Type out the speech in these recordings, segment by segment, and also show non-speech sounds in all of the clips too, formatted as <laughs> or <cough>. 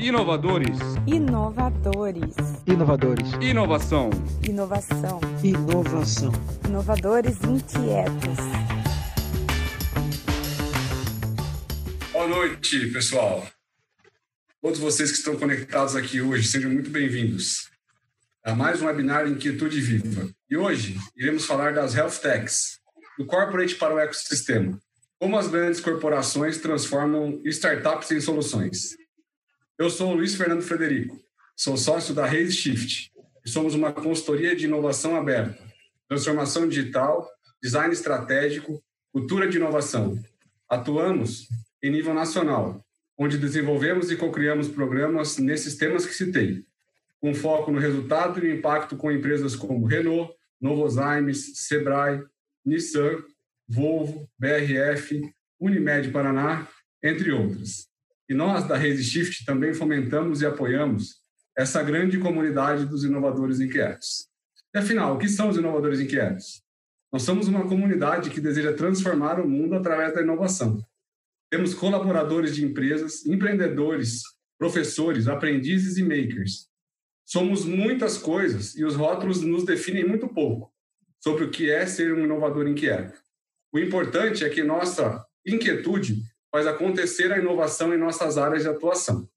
Inovadores. Inovadores. Inovadores. Inovação. Inovação. Inovação. Inovadores inquietos. Boa noite, pessoal. Todos vocês que estão conectados aqui hoje, sejam muito bem-vindos a mais um webinar Inquietude Viva. E hoje iremos falar das Health Techs, do corporate para o ecossistema. Como as grandes corporações transformam startups em soluções. Eu sou o Luiz Fernando Frederico, sou sócio da Raise Shift somos uma consultoria de inovação aberta, transformação digital, design estratégico, cultura de inovação. Atuamos em nível nacional, onde desenvolvemos e co-criamos programas nesses temas que citei, com foco no resultado e impacto com empresas como Renault, Novozymes, Sebrae, Nissan, Volvo, BRF, Unimed Paraná, entre outras. E nós, da Raise Shift, também fomentamos e apoiamos essa grande comunidade dos inovadores inquietos. E afinal, o que são os inovadores inquietos? Nós somos uma comunidade que deseja transformar o mundo através da inovação. Temos colaboradores de empresas, empreendedores, professores, aprendizes e makers. Somos muitas coisas e os rótulos nos definem muito pouco sobre o que é ser um inovador inquieto. O importante é que nossa inquietude faz acontecer a inovação em nossas áreas de atuação,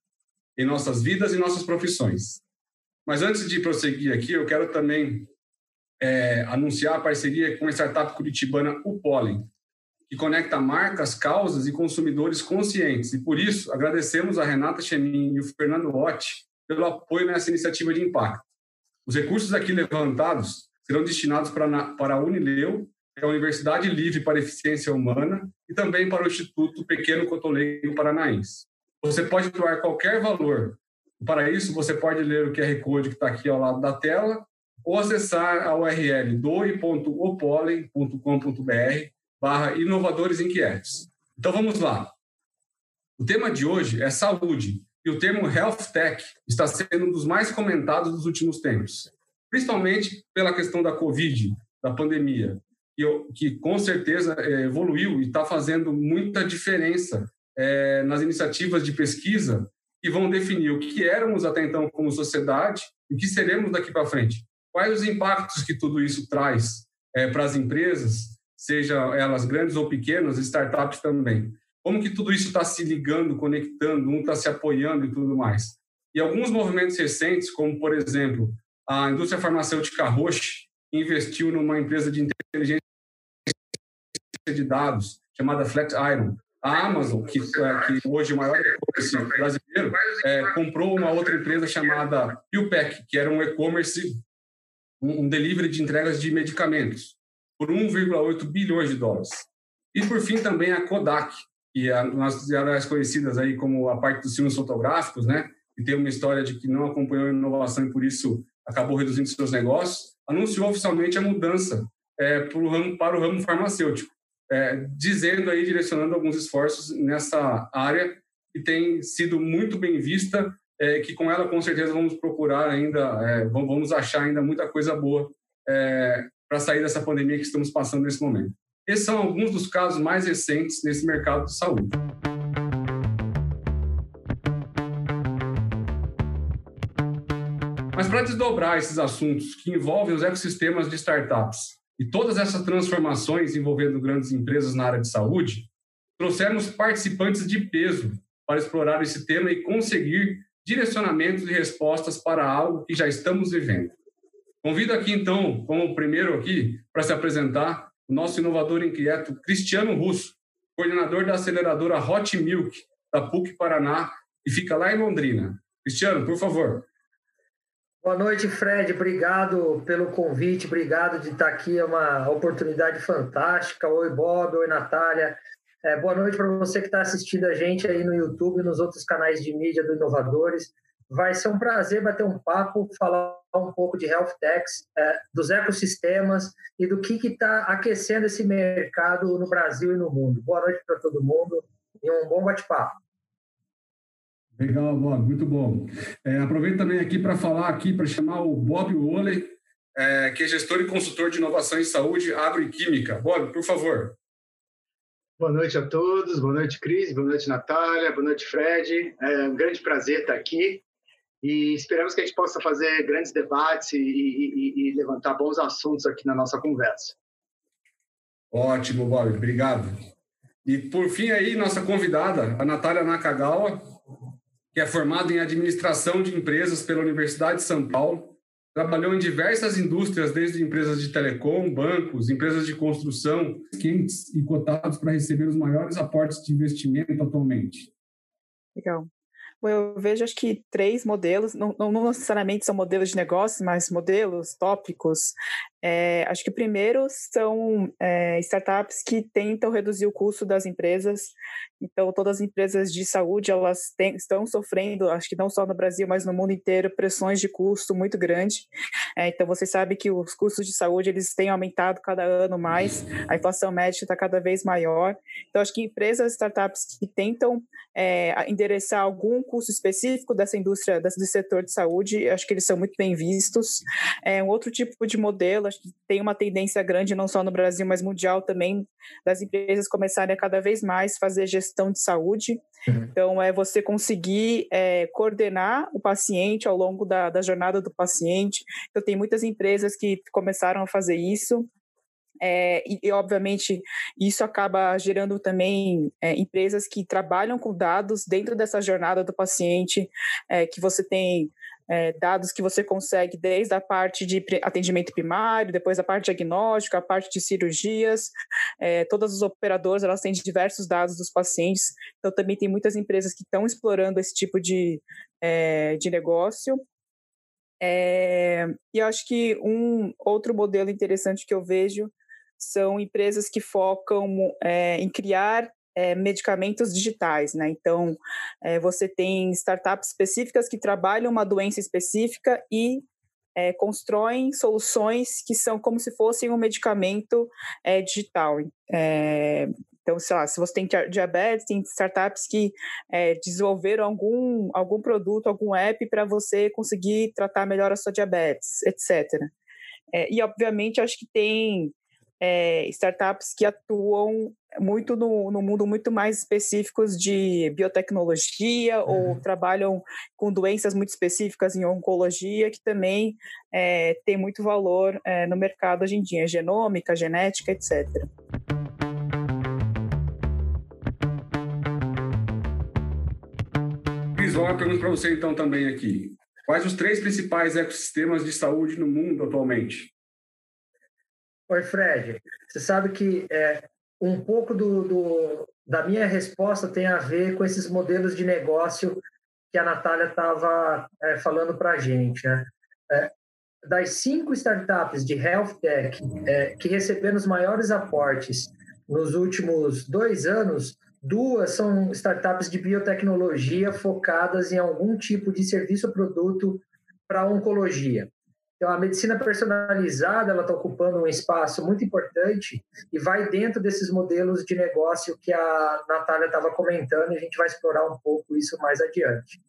em nossas vidas e nossas profissões. Mas antes de prosseguir aqui, eu quero também é, anunciar a parceria com a startup curitibana O Pollen, que conecta marcas, causas e consumidores conscientes. E por isso, agradecemos a Renata Chemin e o Fernando Otti pelo apoio nessa iniciativa de impacto. Os recursos aqui levantados serão destinados para, para a Unileu é a Universidade Livre para Eficiência Humana e também para o Instituto Pequeno Cotolengo Paranaense. Você pode doar qualquer valor. Para isso, você pode ler o QR Code que está aqui ao lado da tela ou acessar a URL doe.opolen.com.br barra inovadores inquietos. Então vamos lá. O tema de hoje é saúde e o termo Health Tech está sendo um dos mais comentados dos últimos tempos, principalmente pela questão da Covid, da pandemia, que, com certeza é, evoluiu e está fazendo muita diferença é, nas iniciativas de pesquisa que vão definir o que éramos até então como sociedade e o que seremos daqui para frente. Quais os impactos que tudo isso traz é, para as empresas, seja elas grandes ou pequenas, startups também. Como que tudo isso está se ligando, conectando, um está se apoiando e tudo mais. E alguns movimentos recentes, como por exemplo a indústria farmacêutica Roche, investiu numa empresa de inteligência de dados chamada Flatiron. A Amazon, que, é, que hoje é o maior e-commerce brasileiro, é, comprou uma outra empresa chamada PillPack, que era um e-commerce, um, delivery de entregas de medicamentos, por 1,8 bilhões de dólares. E, por fim, também a Kodak, que é nós áreas conhecidas aí como a parte dos filmes fotográficos, né? E tem uma história de que não acompanhou a inovação e por isso acabou reduzindo seus negócios, anunciou oficialmente a mudança é, para, o ramo, para o ramo farmacêutico é, dizendo aí, direcionando alguns esforços nessa área que tem sido muito bem vista, é, que com ela com certeza vamos procurar ainda, é, vamos achar ainda muita coisa boa é, para sair dessa pandemia que estamos passando nesse momento. Esses são alguns dos casos mais recentes nesse mercado de saúde. Mas para desdobrar esses assuntos que envolvem os ecossistemas de startups e todas essas transformações envolvendo grandes empresas na área de saúde, trouxemos participantes de peso para explorar esse tema e conseguir direcionamentos e respostas para algo que já estamos vivendo. Convido aqui, então, como primeiro aqui, para se apresentar, o nosso inovador inquieto, Cristiano Russo, coordenador da aceleradora Hot Milk, da PUC Paraná, e fica lá em Londrina. Cristiano, por favor. Boa noite, Fred. Obrigado pelo convite, obrigado de estar aqui. É uma oportunidade fantástica. Oi, Bob. Oi, Natália. É, boa noite para você que está assistindo a gente aí no YouTube e nos outros canais de mídia do Inovadores. Vai ser um prazer bater um papo, falar um pouco de health techs, é, dos ecossistemas e do que está aquecendo esse mercado no Brasil e no mundo. Boa noite para todo mundo e um bom bate-papo. Legal, Bob, muito bom. É, aproveito também aqui para falar aqui, para chamar o Bob Woolley, é, que é gestor e consultor de inovação em saúde, agroquímica. Bob, por favor. Boa noite a todos, boa noite, Cris, boa noite, Natália, boa noite, Fred. É um grande prazer estar aqui e esperamos que a gente possa fazer grandes debates e, e, e levantar bons assuntos aqui na nossa conversa. Ótimo, Bob, obrigado. E por fim aí, nossa convidada, a Natália Nakagawa, que é formada em administração de empresas pela Universidade de São Paulo, trabalhou em diversas indústrias, desde empresas de telecom, bancos, empresas de construção, quentes e cotados para receber os maiores aportes de investimento atualmente. Legal eu vejo acho que três modelos, não, não necessariamente são modelos de negócio, mas modelos, tópicos. É, acho que o primeiro são é, startups que tentam reduzir o custo das empresas. Então, todas as empresas de saúde elas estão sofrendo, acho que não só no Brasil, mas no mundo inteiro, pressões de custo muito grande. É, então, você sabe que os custos de saúde eles têm aumentado cada ano mais, a inflação média está cada vez maior. Então, acho que empresas, startups que tentam é, endereçar algum custo específico dessa indústria, desse setor de saúde, acho que eles são muito bem vistos. É um outro tipo de modelo, acho que tem uma tendência grande, não só no Brasil, mas mundial também, das empresas começarem a cada vez mais fazer gestão de saúde. Uhum. Então, é você conseguir é, coordenar o paciente ao longo da, da jornada do paciente. Então, tem muitas empresas que começaram a fazer isso. É, e, e, obviamente, isso acaba gerando também é, empresas que trabalham com dados dentro dessa jornada do paciente, é, que você tem é, dados que você consegue desde a parte de atendimento primário, depois a parte diagnóstica, a parte de cirurgias, é, todas as operadoras elas têm diversos dados dos pacientes, então também tem muitas empresas que estão explorando esse tipo de, é, de negócio. É, e acho que um outro modelo interessante que eu vejo são empresas que focam é, em criar é, medicamentos digitais, né? Então, é, você tem startups específicas que trabalham uma doença específica e é, constroem soluções que são como se fossem um medicamento é, digital. É, então, sei lá, se você tem diabetes, tem startups que é, desenvolveram algum, algum produto, algum app para você conseguir tratar melhor a sua diabetes, etc. e, obviamente, acho que tem é, startups que atuam muito no, no, mundo muito mais específicos de biotecnologia uhum. ou trabalham com doenças muito específicas em oncologia, que também é, tem muito valor é, no mercado hoje em dia, genômica, genética, etc. Cris, uma pergunta para você então também aqui. Quais os três principais ecossistemas de saúde no mundo atualmente? Oi, Fred. Você sabe que é, um pouco do, do, da minha resposta tem a ver com esses modelos de negócio que a Natália estava é, falando para a gente. Né? É, das cinco startups de health tech é, que receberam os maiores aportes nos últimos dois anos, duas são startups de biotecnologia focadas em algum tipo de serviço ou produto para oncologia. Então, a medicina personalizada ela está ocupando um espaço muito importante e vai dentro desses modelos de negócio que a Natália estava comentando e a gente vai explorar um pouco isso mais adiante.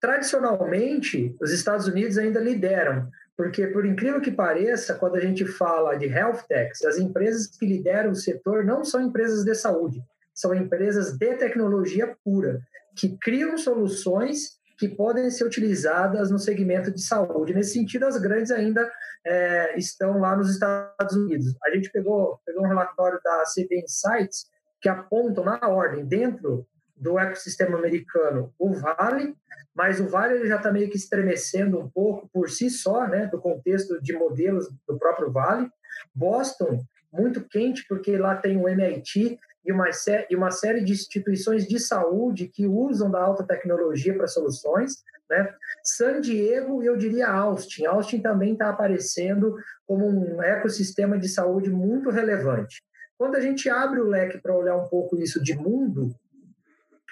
Tradicionalmente, os Estados Unidos ainda lideram, porque, por incrível que pareça, quando a gente fala de health techs, as empresas que lideram o setor não são empresas de saúde, são empresas de tecnologia pura, que criam soluções que podem ser utilizadas no segmento de saúde. Nesse sentido, as grandes ainda é, estão lá nos Estados Unidos. A gente pegou, pegou um relatório da CB Insights que apontam na ordem, dentro do ecossistema americano, o Vale, mas o Vale ele já está meio que estremecendo um pouco por si só, né, do contexto de modelos do próprio Vale. Boston, muito quente, porque lá tem o MIT, e uma, e uma série de instituições de saúde que usam da alta tecnologia para soluções. Né? San Diego eu diria Austin. Austin também está aparecendo como um ecossistema de saúde muito relevante. Quando a gente abre o leque para olhar um pouco isso de mundo,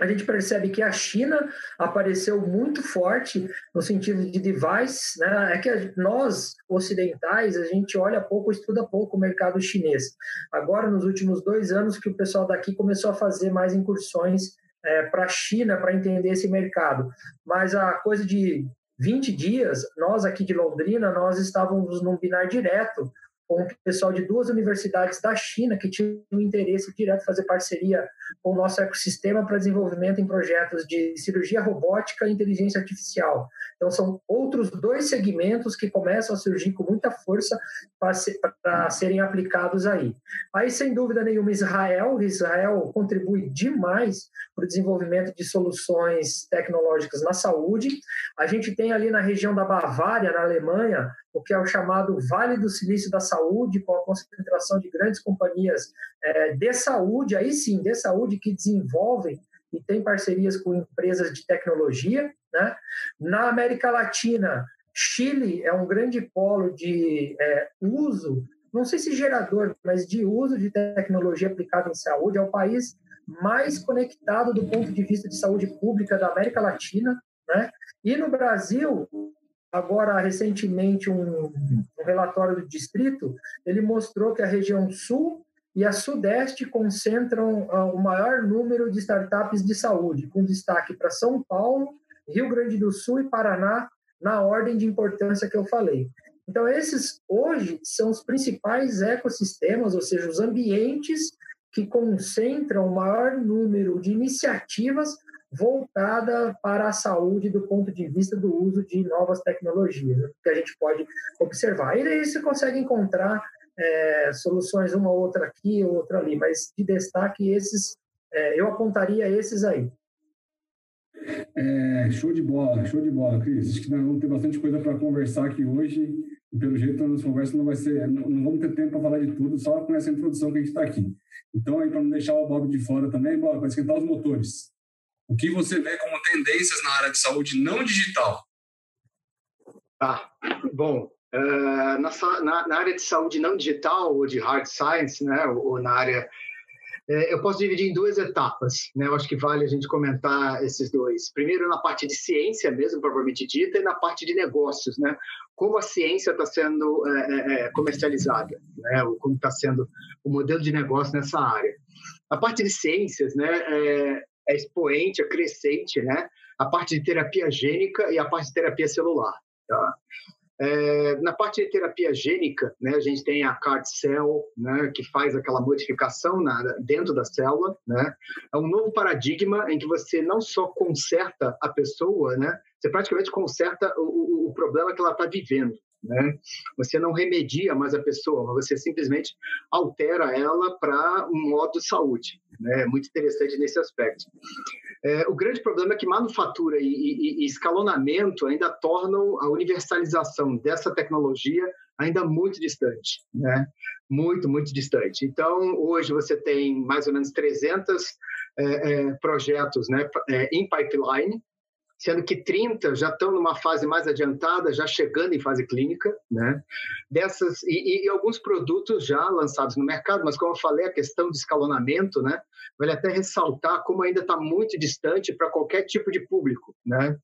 a gente percebe que a China apareceu muito forte no sentido de device, né? É que nós ocidentais a gente olha pouco, estuda pouco o mercado chinês. Agora, nos últimos dois anos, que o pessoal daqui começou a fazer mais incursões é, para a China para entender esse mercado. Mas a coisa de 20 dias, nós aqui de Londrina, nós estávamos num binar direto com o pessoal de duas universidades da China que tinham interesse direto em fazer parceria com o nosso ecossistema para desenvolvimento em projetos de cirurgia robótica e inteligência artificial. Então, são outros dois segmentos que começam a surgir com muita força para, ser, para serem aplicados aí. Aí, sem dúvida nenhuma, Israel. Israel contribui demais para o desenvolvimento de soluções tecnológicas na saúde. A gente tem ali na região da Bavária, na Alemanha, o que é o chamado Vale do Silício da Saúde, com a concentração de grandes companhias é, de saúde, aí sim, de saúde, que desenvolvem e tem parcerias com empresas de tecnologia. Né? Na América Latina, Chile é um grande polo de é, uso, não sei se gerador, mas de uso de tecnologia aplicada em saúde. É o país mais conectado do ponto de vista de saúde pública da América Latina. Né? E no Brasil, agora recentemente um, um, relatório do distrito ele mostrou que a região sul e a sudeste concentram uh, o maior número de startups de saúde com destaque para São Paulo Rio Grande do Sul e Paraná na ordem de importância que eu falei. Então esses hoje são os principais ecossistemas ou seja os ambientes que concentram o maior número de iniciativas voltada para a saúde do ponto de vista do uso de novas tecnologias, né, que a gente pode observar. E aí você consegue encontrar é, soluções, uma outra aqui, outra ali, mas de destaque esses, é, eu apontaria esses aí. É, show de bola, show de bola, Cris. Acho que nós vamos ter bastante coisa para conversar aqui hoje. E pelo jeito, a nossa conversa não vai ser. Não, não vamos ter tempo para falar de tudo, só com essa introdução que a gente está aqui. Então, para não deixar o Bob de fora também, Bob, para esquentar os motores. O que você vê como tendências na área de saúde não digital? Ah, bom, uh, na, na, área de saúde não digital, ou de hard science, né, ou, ou na área é, eu posso dividir em duas etapas, né? Eu acho que vale a gente comentar esses dois. Primeiro na parte de ciência mesmo, propriamente dita, e na parte de negócios, né? Como a ciência está sendo é, é, comercializada, né? Como está sendo o modelo de negócio nessa área. A parte de ciências, né? É, é expoente, é crescente, né? A parte de terapia gênica e a parte de terapia celular. Tá? É, na parte de terapia gênica, né, a gente tem a CAR Cell, né, que faz aquela modificação na, dentro da célula. Né? É um novo paradigma em que você não só conserta a pessoa, né, você praticamente conserta o, o problema que ela está vivendo. Né? Você não remedia mais a pessoa, você simplesmente altera ela para um modo de saúde. Né? Muito interessante nesse aspecto. É, o grande problema é que manufatura e, e, e, escalonamento ainda tornam a universalização dessa tecnologia ainda muito distante, né? Muito, muito distante. Então, hoje você tem mais ou menos 300 é, é, projetos né, é, em pipeline, sendo que 30 já estão numa fase mais adiantada, já chegando em fase clínica, né? Dessas e, e, alguns produtos já lançados no mercado, mas como eu falei, a questão de escalonamento, né? Vale até ressaltar como ainda está muito distante para qualquer tipo de público, né?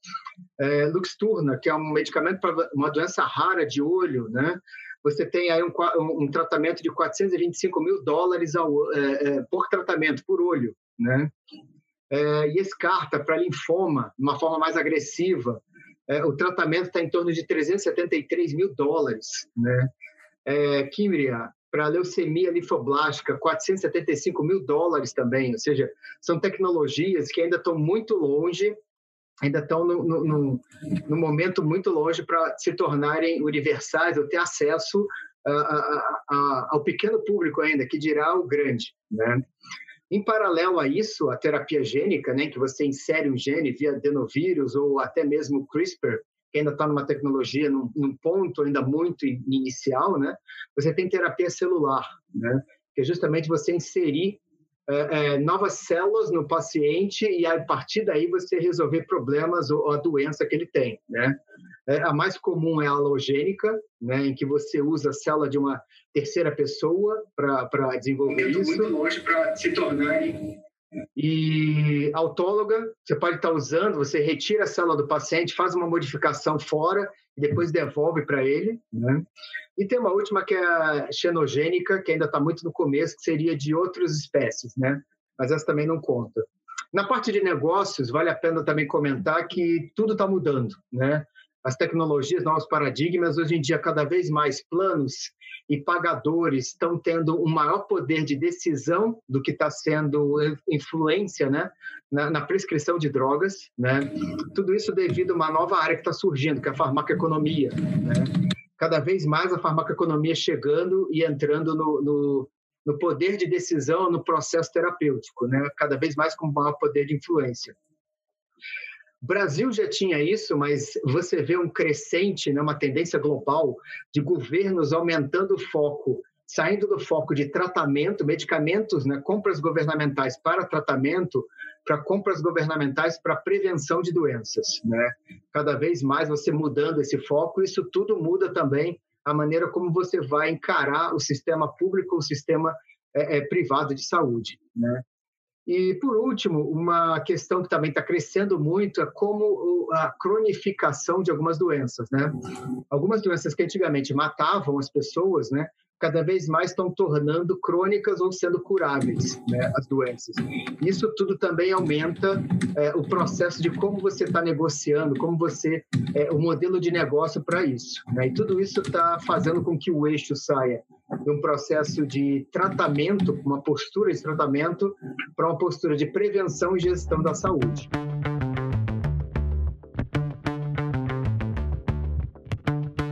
É, Luxturna, que é um medicamento para uma doença rara de olho, né? Você tem aí um, um tratamento de 425 mil dólares ao, é, é, por tratamento, por olho, né? É, e carta para linfoma, de uma forma mais agressiva, é, o tratamento está em torno de 373 mil dólares. Né? É, para leucemia linfoblástica, 475 mil dólares também. Ou seja, são tecnologias que ainda estão muito longe, ainda estão no, no, no, no momento muito longe para se tornarem universais ou ter acesso a, a, a, ao pequeno público ainda, que dirá o grande. Né? Em paralelo a isso, a terapia gênica, né, que você insere um gene via adenovírus ou até mesmo CRISPR, que ainda está numa tecnologia, num, num, ponto ainda muito inicial, né, você tem terapia celular, né, que é justamente você inserir é, é, novas células no paciente e a partir daí você resolver problemas ou, ou a doença que ele tem, né? É, a mais comum é a halogênica, né, em que você usa a célula de uma terceira pessoa para desenvolver isso. Muito longe para se tornar e autóloga, você pode estar usando, você retira a célula do paciente, faz uma modificação fora e depois devolve para ele. Né? E tem uma última que é a xenogênica, que ainda está muito no começo, que seria de outras espécies, né? mas essa também não conta. Na parte de negócios, vale a pena também comentar que tudo está mudando. Né? As tecnologias, novos paradigmas, hoje em dia, cada vez mais planos e pagadores estão tendo um maior poder de decisão do que está sendo influência né, na, na, prescrição de drogas. Né? Tudo isso devido a uma nova área que está surgindo, que é a farmacoeconomia. Né? Cada vez mais a farmacoeconomia chegando e entrando no, no, no poder de decisão, no processo terapêutico, né? cada vez mais com maior poder de influência. Brasil já tinha isso, mas você vê um crescente, né, uma tendência global de governos aumentando o foco, saindo do foco de tratamento, medicamentos, né, compras governamentais para tratamento, para compras governamentais para prevenção de doenças. Né? Cada vez mais você mudando esse foco, isso tudo muda também a maneira como você vai encarar o sistema público, o sistema é, é, privado de saúde. Né? E, por último, uma questão que também está crescendo muito é como a cronificação de algumas doenças, né? Algumas doenças que antigamente matavam as pessoas, né? Cada vez mais estão tornando crônicas ou sendo curáveis né, as doenças. Isso tudo também aumenta é, o processo de como você está negociando, como você é, o modelo de negócio para isso. Né? E tudo isso está fazendo com que o eixo saia de um processo de tratamento, uma postura de tratamento, para uma postura de prevenção e gestão da saúde.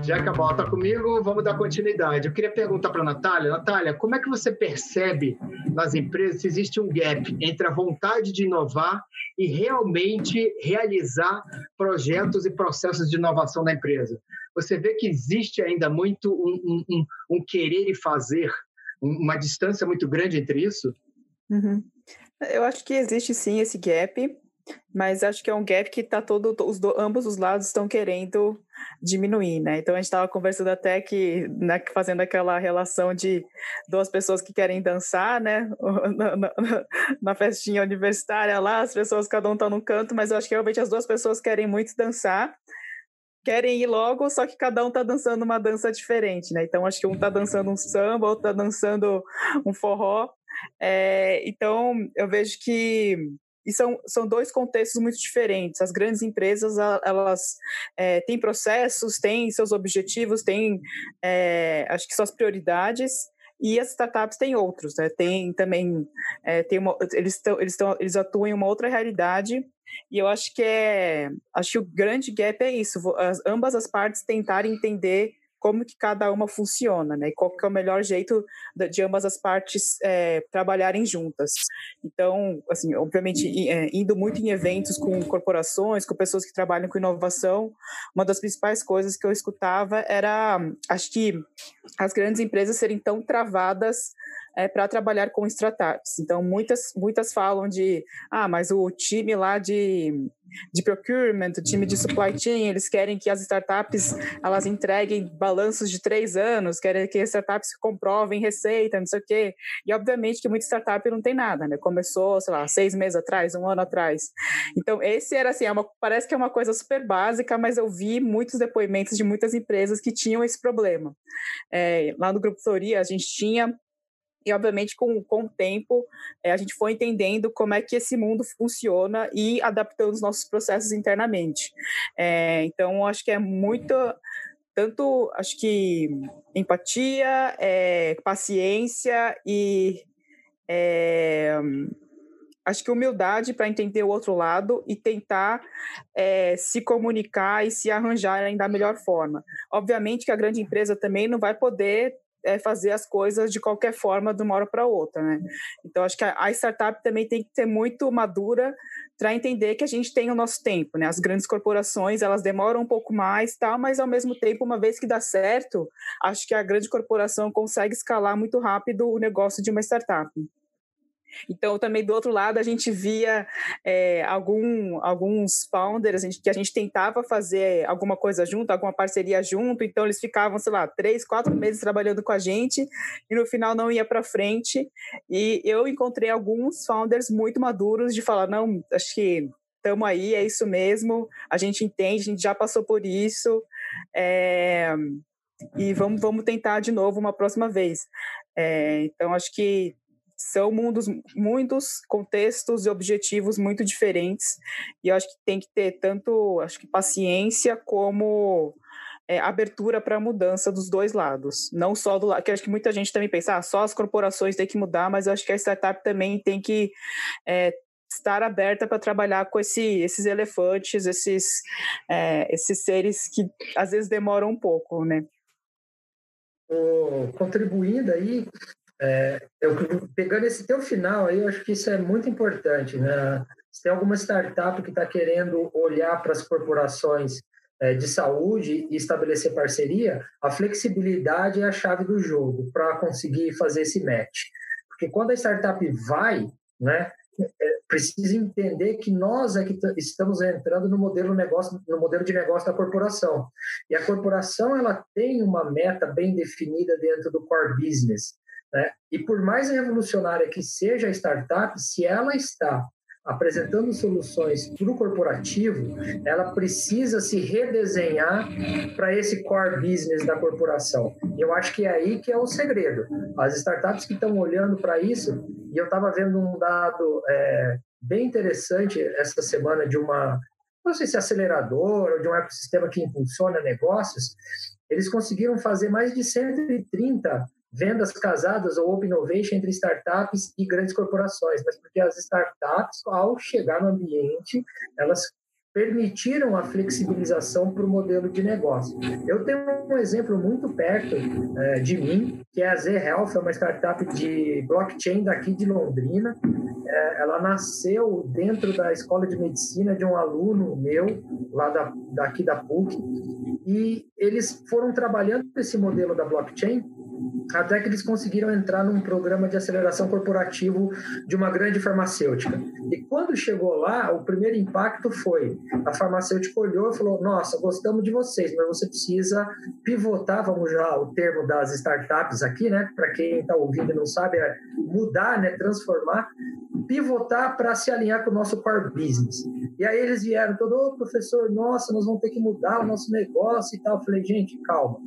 Já que a bola está comigo, vamos dar continuidade. Eu queria perguntar para a Natália. Natália, como é que você percebe nas empresas se existe um gap entre a vontade de inovar e realmente realizar projetos e processos de inovação da empresa? Você vê que existe ainda muito um, um, um querer e fazer, uma distância muito grande entre isso? Uhum. Eu acho que existe sim esse gap. Mas acho que é um gap que tá todo, os do, ambos os lados estão querendo diminuir, né? Então a gente estava conversando até que, né, fazendo aquela relação de duas pessoas que querem dançar, né? <laughs> Na, na, na festinha universitária lá, as pessoas, cada um tá num canto, mas eu acho que realmente as duas pessoas querem muito dançar, querem ir logo, só que cada um tá dançando uma dança diferente, né? Então acho que um tá dançando um samba, outro tá dançando um forró. É, então eu vejo que e são, são dois contextos muito diferentes. As grandes empresas, elas é, têm processos, têm seus objetivos, têm, é, acho que suas prioridades, e as startups têm outros, né? Tem também, é, tem uma, eles, eles, eles atuam em uma outra realidade, e eu acho que é, acho que o grande gap é isso, as, ambas as partes tentarem entender como que cada uma funciona, né? E qual que é o melhor jeito de, ambas as partes é, trabalharem juntas. Então, assim, obviamente, é, indo muito em eventos com corporações, com pessoas que trabalham com inovação, uma das principais coisas que eu escutava era, acho que as grandes empresas serem tão travadas é, para trabalhar com startups. Então, muitas, muitas falam de, ah, mas o time lá de, de procurement, o time de supply chain, eles querem que as startups elas entreguem balanços de três anos, querem que as startups comprovem receita, não sei o quê. E, obviamente, que muita startup não tem nada, né? Começou, sei lá, seis meses atrás, um ano atrás. Então, esse era assim, é uma, parece que é uma coisa super básica, mas eu vi muitos depoimentos de muitas empresas que tinham esse problema. É, lá no Grupo Floria, a gente tinha e, obviamente, com, com o tempo, é, a gente foi entendendo como é que esse mundo funciona e adaptando os nossos processos internamente. É, então, acho que é muito tanto acho que empatia, é, paciência e é, acho que humildade para entender o outro lado e tentar é, se comunicar e se arranjar da melhor forma. Obviamente que a grande empresa também não vai poder é, fazer as coisas de qualquer forma de uma hora para outra, né? Então acho que a, a startup também tem que ser muito madura para entender que a gente tem o nosso tempo, né? As grandes corporações elas demoram um pouco mais, tal, mas ao mesmo tempo, uma vez que dá certo, acho que a grande corporação consegue escalar muito rápido o negócio de uma startup. Então, também do outro lado, a gente via é, algum, alguns founders a gente, que a gente tentava fazer alguma coisa junto, alguma parceria junto, então eles ficavam, sei lá, três, quatro meses trabalhando com a gente e no final não ia para frente. E eu encontrei alguns founders muito maduros de falar: não, acho que estamos aí, é isso mesmo, a gente entende, a gente já passou por isso. É, e vamos, vamos tentar de novo uma próxima vez. É, então, acho que são mundos, muitos contextos e objetivos muito diferentes. E eu acho que tem que ter tanto, acho que paciência como é, abertura para a mudança dos dois lados. Não só do lado, que acho que muita gente também pensa, ah, só as corporações têm que mudar, mas eu acho que a startup também tem que é, estar aberta para trabalhar com esse, esses elefantes, esses, é, esses seres que às vezes demoram um pouco, né? Contribuindo aí, é, eu, pegando esse teu final aí, eu acho que isso é muito importante, né? Se tem alguma startup que está querendo olhar para as corporações é, de saúde e estabelecer parceria, a flexibilidade é a chave do jogo para conseguir fazer esse match. Porque quando a startup vai, né, é, precisa entender que nós é que estamos entrando no modelo negócio, no modelo de negócio da corporação. E a corporação ela tem uma meta bem definida dentro do core business. Né? E por mais revolucionária que seja a startup, se ela está apresentando soluções para o corporativo, ela precisa se redesenhar para esse core business da corporação. E eu acho que é aí que é o segredo. As startups que estão olhando para isso, e eu estava vendo um dado é, bem interessante essa semana de uma, não sei se é aceleradora ou de um ecossistema que impulsiona negócios, eles conseguiram fazer mais de 130 vendas casadas ou open innovation entre startups e grandes corporações, mas porque as startups, ao chegar no ambiente, elas permitiram a flexibilização para o modelo de negócio. Eu tenho um exemplo muito perto é, de mim, que é a Z Health, é uma startup de blockchain daqui de Londrina. É, ela nasceu dentro da escola de medicina de um aluno meu, lá da, daqui da PUC, e eles foram trabalhando esse modelo da blockchain até que eles conseguiram entrar num programa de aceleração corporativo de uma grande farmacêutica. E quando chegou lá, o primeiro impacto foi a farmacêutica olhou e falou: Nossa, gostamos de vocês, mas você precisa pivotar, vamos já o termo das startups aqui, né? Para quem está ouvindo e não sabe, é mudar, né? Transformar, pivotar para se alinhar com o nosso core business. E aí eles vieram todo, oh, professor, nossa, nós vamos ter que mudar o nosso negócio e tal. Eu falei, gente, calma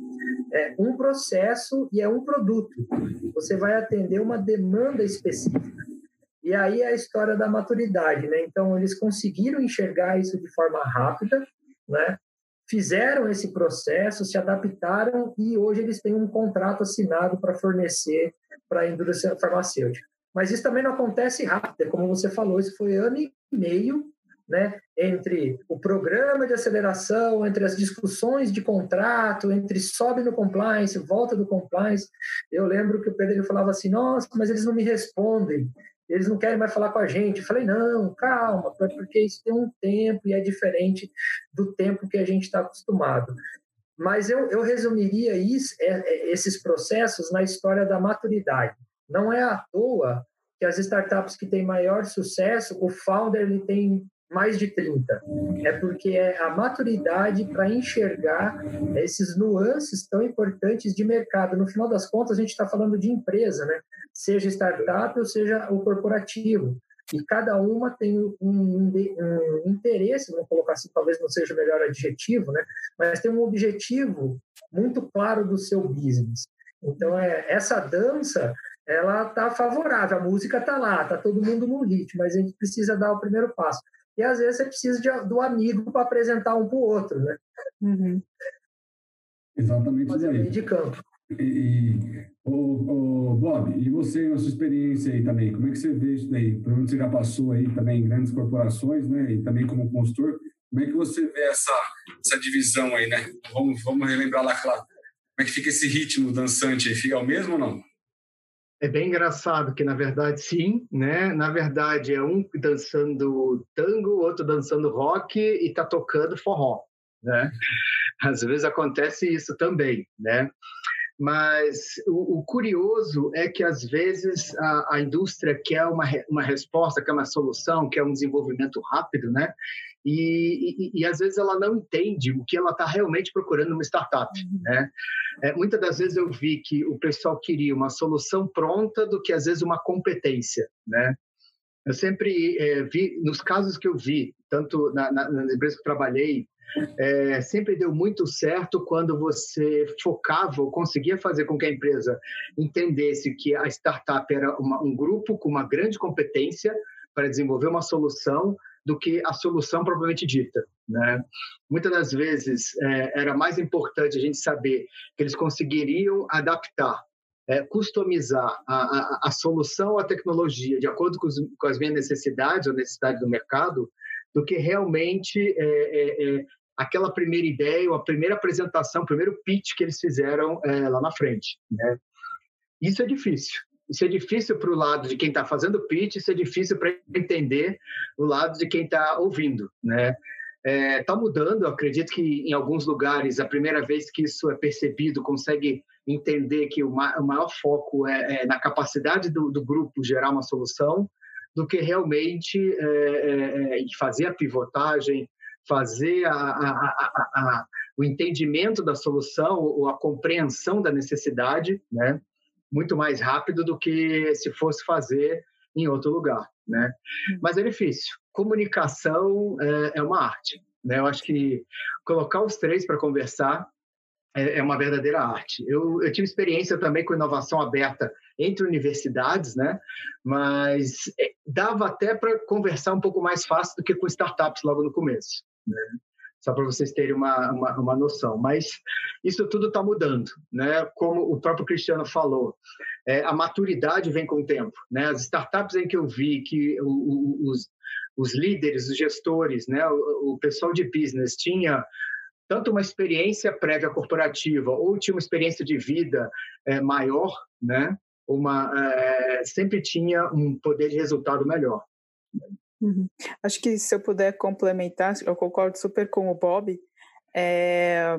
é um processo e é um produto. Você vai atender uma demanda específica. E aí é a história da maturidade, né? Então, eles conseguiram enxergar isso de forma rápida, né? Fizeram esse processo, se adaptaram e hoje eles têm um contrato assinado para fornecer para a indústria farmacêutica. Mas isso também não acontece rápido, é como você falou, isso foi ano e meio né, entre o programa de aceleração, entre as discussões de contrato, entre sobe no compliance, volta do compliance. Eu lembro que o Pedro falava assim: nossa, mas eles não me respondem, eles não querem mais falar com a gente. Eu falei: não, calma, porque isso tem um tempo e é diferente do tempo que a gente está acostumado. Mas eu, eu resumiria isso, é, é, esses processos na história da maturidade. Não é à toa que as startups que têm maior sucesso, o founder ele tem mais de 30. É porque é a maturidade para enxergar esses nuances tão importantes de mercado. No final das contas, a gente está falando de empresa, né? Seja startup ou seja o corporativo. E cada uma tem um, um, interesse, vamos colocar assim, talvez não seja o melhor adjetivo, né? Mas tem um objetivo muito claro do seu business. Então, é, essa dança ela está favorável, a música está lá, está todo mundo no ritmo, mas a gente precisa dar o primeiro passo. E às vezes você precisa de, do amigo para apresentar um para o outro, né? Uhum. Exatamente Fazer meio de campo. E, e o, o, Bob, e você, na sua experiência aí também, como é que você vê isso daí? Por onde você já passou aí também em grandes corporações, né? E também como consultor, como é que você vê essa, essa divisão aí, né? Vamos, vamos relembrar lá aquela. Como é que fica esse ritmo dançante aí? Fica o mesmo ou não? É bem engraçado que, na verdade, sim, né? Na verdade, é um dançando tango, outro dançando rock e tá tocando forró, né? Às vezes acontece isso também, né? Mas o, o curioso é que, às vezes, a, a indústria quer uma, uma resposta, quer uma solução, quer um desenvolvimento rápido, né? E, e, e, às vezes ela não entende o que ela está realmente procurando numa startup. Uhum. Né? É, muitas das vezes eu vi que o pessoal queria uma solução pronta do que às vezes uma competência. Né? Eu sempre é, vi, nos casos que eu vi, tanto na, na, na empresa que trabalhei, é, sempre deu muito certo quando você focava ou conseguia fazer com que a empresa entendesse que a startup era uma, um grupo com uma grande competência para desenvolver uma solução do que a solução propriamente dita. Né? Muitas das vezes é, era mais importante a gente saber que eles conseguiriam adaptar, é, customizar a, a, a, solução, tecnologia de acordo com, os, com, as minhas necessidades ou necessidades do mercado, do que realmente é, é, é aquela primeira ideia, ou a primeira apresentação, o primeiro pitch que eles fizeram é, lá na frente. Né? Isso é difícil. Isso é difícil para o lado de quem está fazendo pitch, isso é difícil para entender o lado de quem está ouvindo, né? Está é, tá mudando, acredito que em alguns lugares, a primeira vez que isso é percebido, consegue entender que o, ma o maior foco é, é, na capacidade do, do, grupo gerar uma solução, do que realmente é, é, é fazer a pivotagem, fazer a, a, a, o entendimento da solução ou a compreensão da necessidade, né? Muito mais rápido do que se fosse fazer em outro lugar, né? Hum. Mas é difícil. Comunicação é, é uma arte, né? Eu acho que colocar os três para conversar é, é, uma verdadeira arte. Eu, eu tive experiência também com inovação aberta entre universidades, né? Mas é, dava até para conversar um pouco mais fácil do que com startups logo no começo, né? Só para vocês terem uma, uma, uma, noção. Mas isso tudo está mudando, né? Como o próprio Cristiano falou, é, a maturidade vem com o tempo, né? As startups em que eu vi que o, o, os, os líderes, os gestores, né? O, o, pessoal de business tinha tanto uma experiência prévia corporativa ou tinha uma experiência de vida é, maior, né? Uma é, sempre tinha um poder de resultado melhor. Uhum. Acho que se eu puder complementar, eu concordo super com o Bob. É,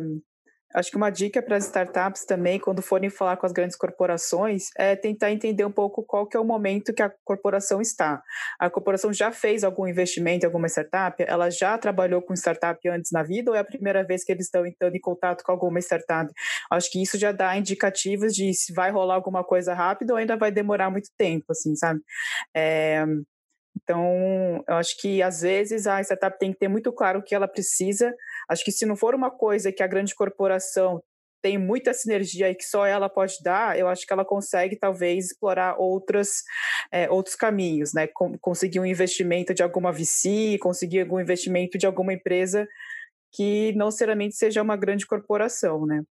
acho que uma dica para as startups também, quando forem falar com as grandes corporações, é tentar entender um pouco qual que é o momento que a corporação está. A corporação já fez algum investimento em alguma startup? Ela já trabalhou com startup antes na vida ou é a primeira vez que eles estão entrando em contato com alguma startup? Acho que isso já dá indicativos de se vai rolar alguma coisa rápido ou ainda vai demorar muito tempo, assim, sabe? É, então, eu acho que às vezes a startup tem que ter muito claro o que ela precisa. Acho que se não for uma coisa que a grande corporação tem muita sinergia e que só ela pode dar, eu acho que ela consegue talvez explorar outras, é, outros caminhos, né? conseguir um investimento de alguma VC, conseguir algum investimento de alguma empresa que não necessariamente seja uma grande corporação, né?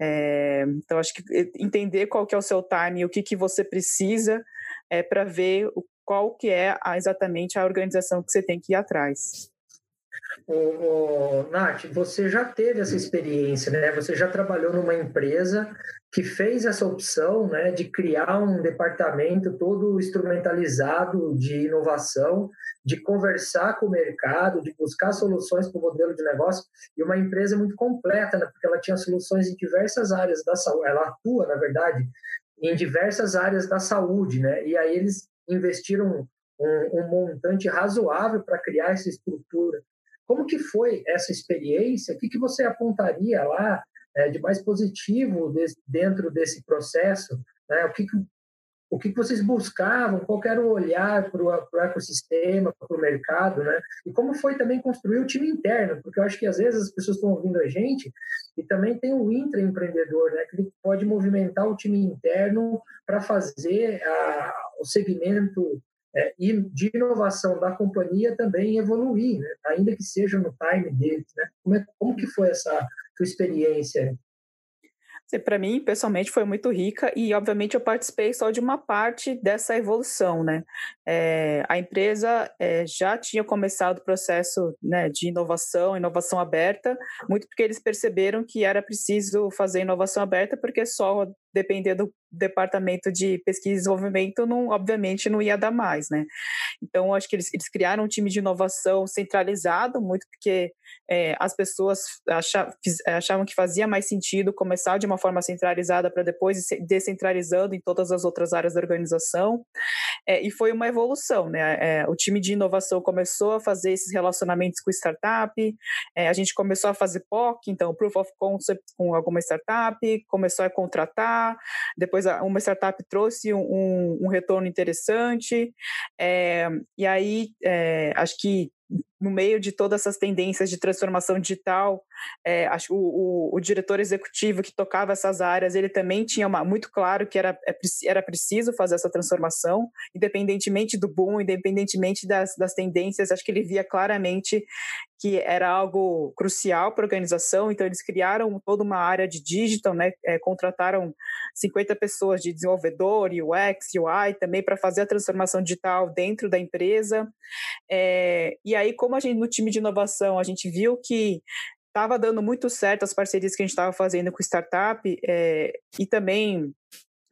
É, então, acho que entender qual que é o seu time, o que, que você precisa é, para ver qual que é a, exatamente a organização que você tem que ir atrás. O, o, Nath, você já teve essa experiência, né? Você já trabalhou numa empresa que fez essa opção, né, de criar um departamento todo instrumentalizado de inovação, de conversar com o mercado, de buscar soluções para o modelo de negócio, e uma empresa muito completa, né, porque ela tinha soluções em diversas áreas da saúde, ela atua, na verdade, em diversas áreas da saúde, né? E aí eles investiram um, um montante razoável para criar essa estrutura. Como que foi essa experiência? O que, que você apontaria lá é, de mais positivo desse, dentro desse processo? Né? O que, que o que vocês buscavam, qual era o olhar para o ecossistema, para o mercado, né? E como foi também construir o time interno, porque eu acho que às vezes as pessoas estão ouvindo a gente e também tem o intraempreendedor, né? Que ele pode movimentar o time interno para fazer a, o segmento é, de inovação da companhia também evoluir, né? ainda que seja no time deles. Né? Como, é, como que foi essa tua experiência? Para mim, pessoalmente, foi muito rica e, obviamente, eu participei só de uma parte dessa evolução, né? É, a empresa é, já tinha começado o processo né, de inovação, inovação aberta, muito porque eles perceberam que era preciso fazer inovação aberta, porque só depender do departamento de pesquisa e desenvolvimento, não, obviamente não ia dar mais, né? Então, acho que eles, eles criaram um time de inovação centralizado, muito porque é, as pessoas achavam, achavam que fazia mais sentido começar de uma forma centralizada para depois descentralizando em todas as outras áreas da organização. É, e foi uma evolução, né? É, o time de inovação começou a fazer esses relacionamentos com startup, é, a gente começou a fazer POC, então Proof of Concept com alguma startup, começou a contratar depois uma startup trouxe um, um retorno interessante, é, e aí é, acho que no meio de todas essas tendências de transformação digital, é, acho o, o, o, diretor executivo que tocava essas áreas, ele também tinha uma, muito claro que era, é era preciso fazer essa transformação, independentemente do boom, independentemente das, das tendências, acho que ele via claramente que era algo crucial para a organização, então eles criaram toda uma área de digital, né, é, contrataram 50 pessoas de desenvolvedor, UX, UI, também para fazer a transformação digital dentro da empresa, é, e aí, como a gente no time de inovação, a gente viu que estava dando muito certo as parcerias que a gente estava fazendo com startup é, e também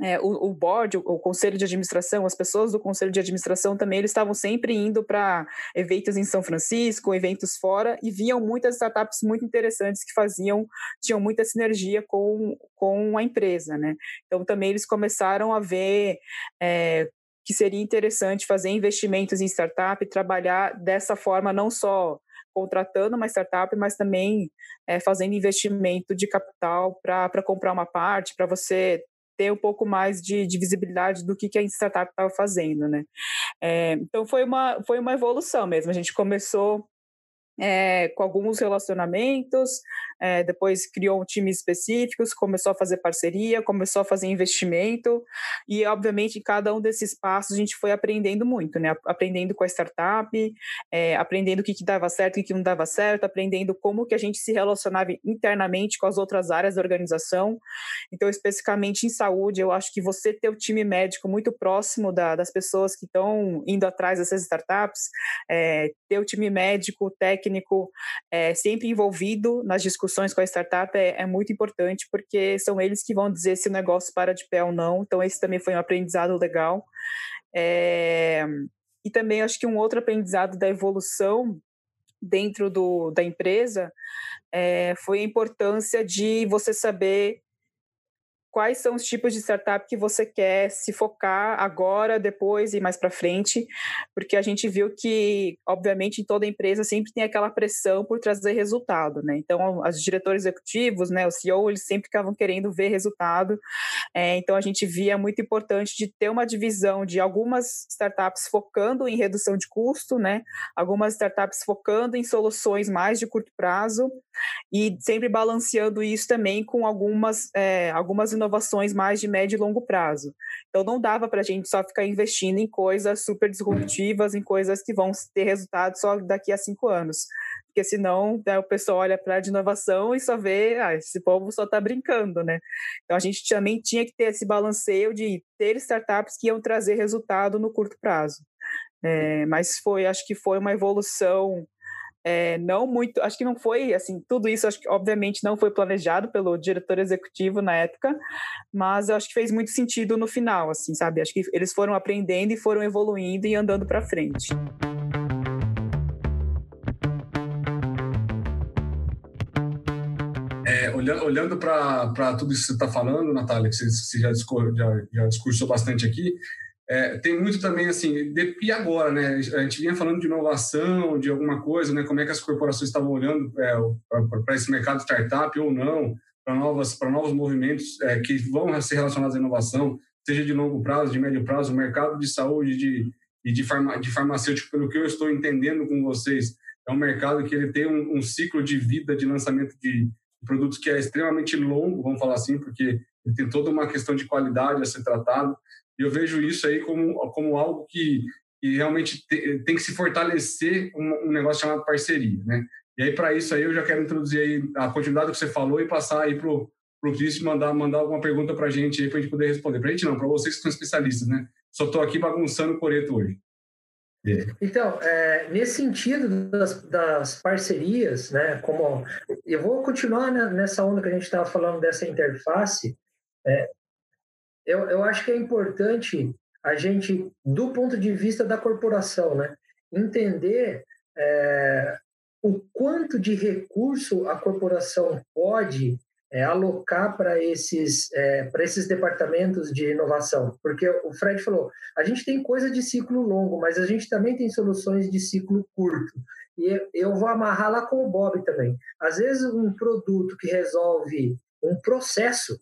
é, o, o, board, o, o, conselho de administração, as pessoas do conselho de administração também, eles estavam sempre indo para eventos em São Francisco, eventos fora, e viam muitas startups muito interessantes que faziam, tinham muita sinergia com, com a empresa, né? Então também eles começaram a ver é, que seria interessante fazer investimentos em startup, trabalhar dessa forma, não só contratando uma startup, mas também é, fazendo investimento de capital para comprar uma parte, para você ter um pouco mais de, de, visibilidade do que, que a startup estava fazendo, né? É, então foi uma, foi uma evolução mesmo. A gente começou é, com alguns relacionamentos, é, depois criou um time específico, começou a fazer parceria, começou a fazer investimento, e obviamente em cada um desses passos a gente foi aprendendo muito, né? Aprendendo com a startup, é, aprendendo o que, que dava certo e o que não dava certo, aprendendo como que a gente se relacionava internamente com as outras áreas da organização. Então, especificamente em saúde, eu acho que você ter o time médico muito próximo da, das pessoas que estão indo atrás dessas startups, é, ter o time médico, técnico, é, sempre envolvido nas discussões discussões com a startup é, é, muito importante, porque são eles que vão dizer se o negócio para de pé ou não. Então, esse também foi um aprendizado legal. É, e também acho que um outro aprendizado da evolução dentro do, da empresa é, foi a importância de você saber quais são os tipos de startup que você quer se focar agora, depois e mais para frente, porque a gente viu que, obviamente, em toda empresa sempre tem aquela pressão por trazer resultado, né? Então, os diretores executivos, né, o CEO, eles sempre ficavam querendo ver resultado. É, então, a gente via muito importante de ter uma divisão de algumas startups focando em redução de custo, né? Algumas startups focando em soluções mais de curto prazo e sempre balanceando isso também com algumas, é, algumas inovações inovações mais de médio e longo prazo. Então não dava para a gente só ficar investindo em coisas super disruptivas, em coisas que vão ter resultado só daqui a cinco anos. Porque senão né, o pessoal olha para a inovação e só vê, ah, esse povo só está brincando, né? Então a gente também tinha que ter esse balanceio de ter startups que iam trazer resultado no curto prazo. É, mas foi, acho que foi uma evolução é, não muito, acho que não foi assim, tudo isso, acho que obviamente não foi planejado pelo diretor executivo na época, mas eu acho que fez muito sentido no final, assim, sabe? Acho que eles foram aprendendo e foram evoluindo e andando para frente. É, olhando olhando para tudo isso que você está falando, Natália, que você, já, já, já discursou bastante aqui, é, tem muito também assim, de, e agora, né? A gente vinha falando de inovação, de alguma coisa, né? Como é que as corporações estavam olhando é, para esse mercado startup ou não, para novas para novos movimentos é, que vão ser relacionados à inovação, seja de longo prazo, de médio prazo, mercado de saúde de, e de, farma, de farmacêutico, pelo que eu estou entendendo com vocês, é um mercado que ele tem um, um ciclo de vida de lançamento de produtos que é extremamente longo, vamos falar assim, porque ele tem toda uma questão de qualidade a ser tratado. E eu vejo isso aí como, como algo que, que realmente te, tem que se fortalecer um, um, negócio chamado parceria, né? E aí, para isso aí, eu já quero introduzir aí a continuidade que você falou e passar aí para o Cris mandar, mandar alguma pergunta para a gente aí, para a gente poder responder. Para a gente não, para vocês que são especialistas, né? Só estou aqui bagunçando o coreto hoje. Então, é, nesse sentido das, das, parcerias, né, como eu vou continuar nessa onda que a gente estava falando dessa interface, é, eu, eu acho que é importante a gente, do ponto de vista da corporação, né, entender é, o quanto de recurso a corporação pode é, alocar para esses, é, para esses departamentos de inovação. Porque o Fred falou, a gente tem coisa de ciclo longo, mas a gente também tem soluções de ciclo curto. E eu vou amarrar lá com o Bob também. Às vezes, um produto que resolve um processo,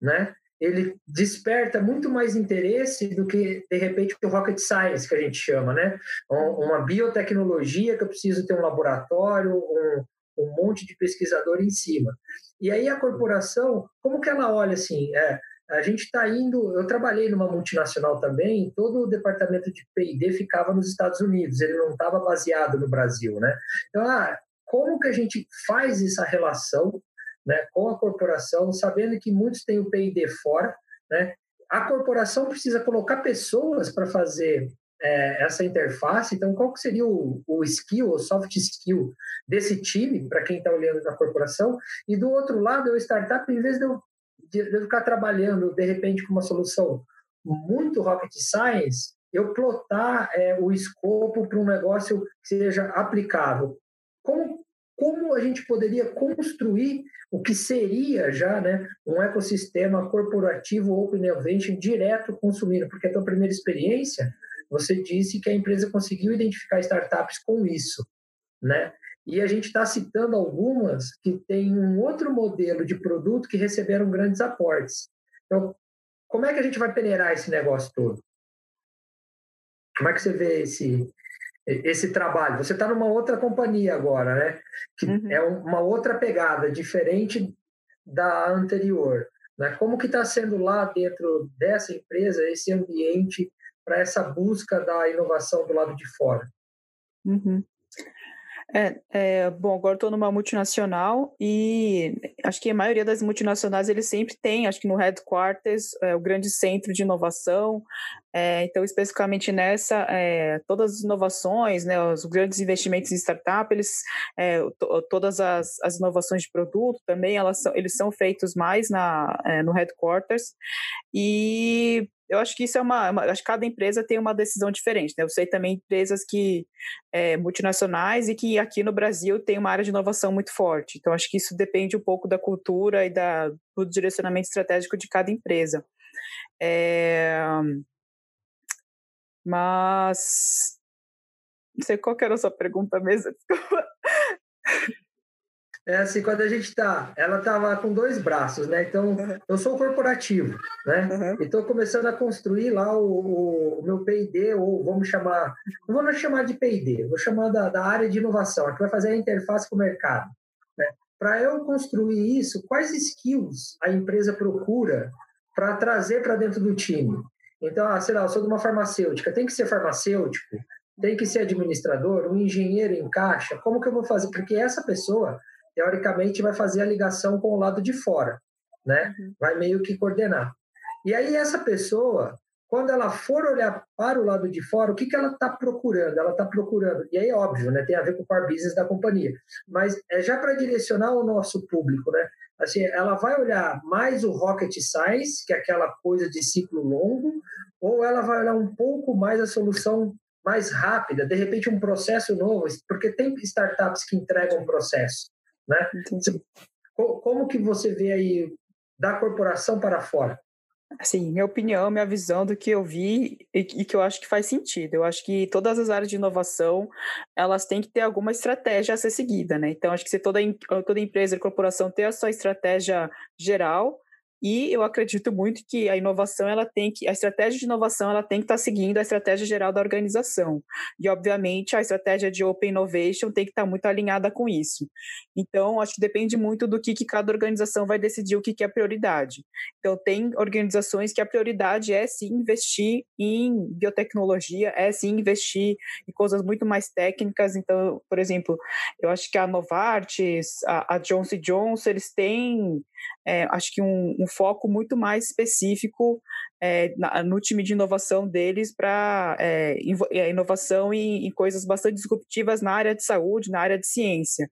né? Ele desperta muito mais interesse do que, de repente, o rocket science, que a gente chama, né? Uma biotecnologia que eu preciso ter um laboratório, um, um monte de pesquisador em cima. E aí a corporação, como que ela olha assim? É, a gente está indo. Eu trabalhei numa multinacional também. Todo o departamento de P&D ficava nos Estados Unidos. Ele não estava baseado no Brasil, né? Então, ah, como que a gente faz essa relação né, com a corporação, sabendo que muitos têm o P&D fora, né? A corporação precisa colocar pessoas para fazer é, essa interface. Então, qual que seria o, o skill, o soft skill desse time, para quem está olhando na corporação? E do outro lado, o startup, em vez de eu, de eu ficar trabalhando, de repente, com uma solução muito rocket science, eu plotar é, o escopo para um negócio que seja aplicável. Como como a gente poderia construir o que seria já né, um ecossistema corporativo Open Innovation direto consumindo, porque a tua primeira experiência, você disse que a empresa conseguiu identificar startups com isso, né? E a gente está citando algumas que têm um outro modelo de produto que receberam grandes aportes. Então, como é que a gente vai peneirar esse negócio todo? Como é que você vê esse, esse trabalho. Você está numa outra companhia agora, né? Que uhum. é uma outra pegada, diferente da anterior. Né? Como que está sendo lá dentro dessa empresa esse ambiente para essa busca da inovação do lado de fora? Uhum. É, é, bom, agora estou numa multinacional e acho que a maioria das multinacionais eles sempre tem, acho que no headquarters, é, o grande centro de inovação. É, então, especificamente nessa, é, todas as inovações, né, os grandes investimentos em startup, eles, é, todas as, as, inovações de produto também, elas são, eles são feitos mais na, no headquarters. E eu acho que isso é uma, uma, acho que cada empresa tem uma decisão diferente, né? Eu sei também empresas que é, multinacionais e que aqui no Brasil tem uma área de inovação muito forte. Então acho que isso depende um pouco da cultura e da, do direcionamento estratégico de cada empresa. É, mas não sei qual era a sua pergunta mesmo. <laughs> é assim, quando a gente está, ela estava com dois braços, né? Então, uhum. eu sou corporativo, né? Uhum. E estou começando a construir lá o, o meu P&D, ou vamos chamar, não vou chamar de P&D, vou chamar da, da, área de inovação, que vai fazer a interface com o mercado. Né? Para eu construir isso, quais skills a empresa procura para trazer para dentro do time? Então, ah, sei lá, eu sou de uma farmacêutica, tem que ser farmacêutico, tem que ser administrador, um engenheiro em caixa, como que eu vou fazer? Porque essa pessoa teoricamente vai fazer a ligação com o lado de fora, né? Uhum. Vai meio que coordenar. E aí essa pessoa, quando ela for olhar para o lado de fora, o que, que ela está procurando? Ela está procurando, e aí óbvio, né? Tem a ver com o core business da companhia, mas é já para direcionar o nosso público, né? Assim, ela vai olhar mais o rocket science, que é aquela coisa de ciclo longo, ou ela vai olhar um pouco mais a solução mais rápida, de repente um processo novo, porque tem startups que entregam um processo. Né? Como que você vê aí da corporação para fora? Assim, minha opinião, minha visão do que eu vi e, que eu acho que faz sentido. Eu acho que todas as áreas de inovação, elas têm que ter alguma estratégia a ser seguida, né? Então, acho que se toda, toda empresa e corporação ter a sua estratégia geral, e eu acredito muito que a inovação ela tem que a estratégia de inovação ela tem que estar tá seguindo a estratégia geral da organização. E obviamente a estratégia de open innovation tem que estar tá muito alinhada com isso. Então, acho que depende muito do que, que cada organização vai decidir o que, que é prioridade. Então, tem organizações que a prioridade é sim investir em biotecnologia, é sim investir em coisas muito mais técnicas. Então, por exemplo, eu acho que a Novartis, a, a Johnson Johnson, eles têm é, acho que um, um, foco muito mais específico é, na, no time de inovação deles para é, é, inovação em, em, coisas bastante disruptivas na área de saúde, na área de ciência.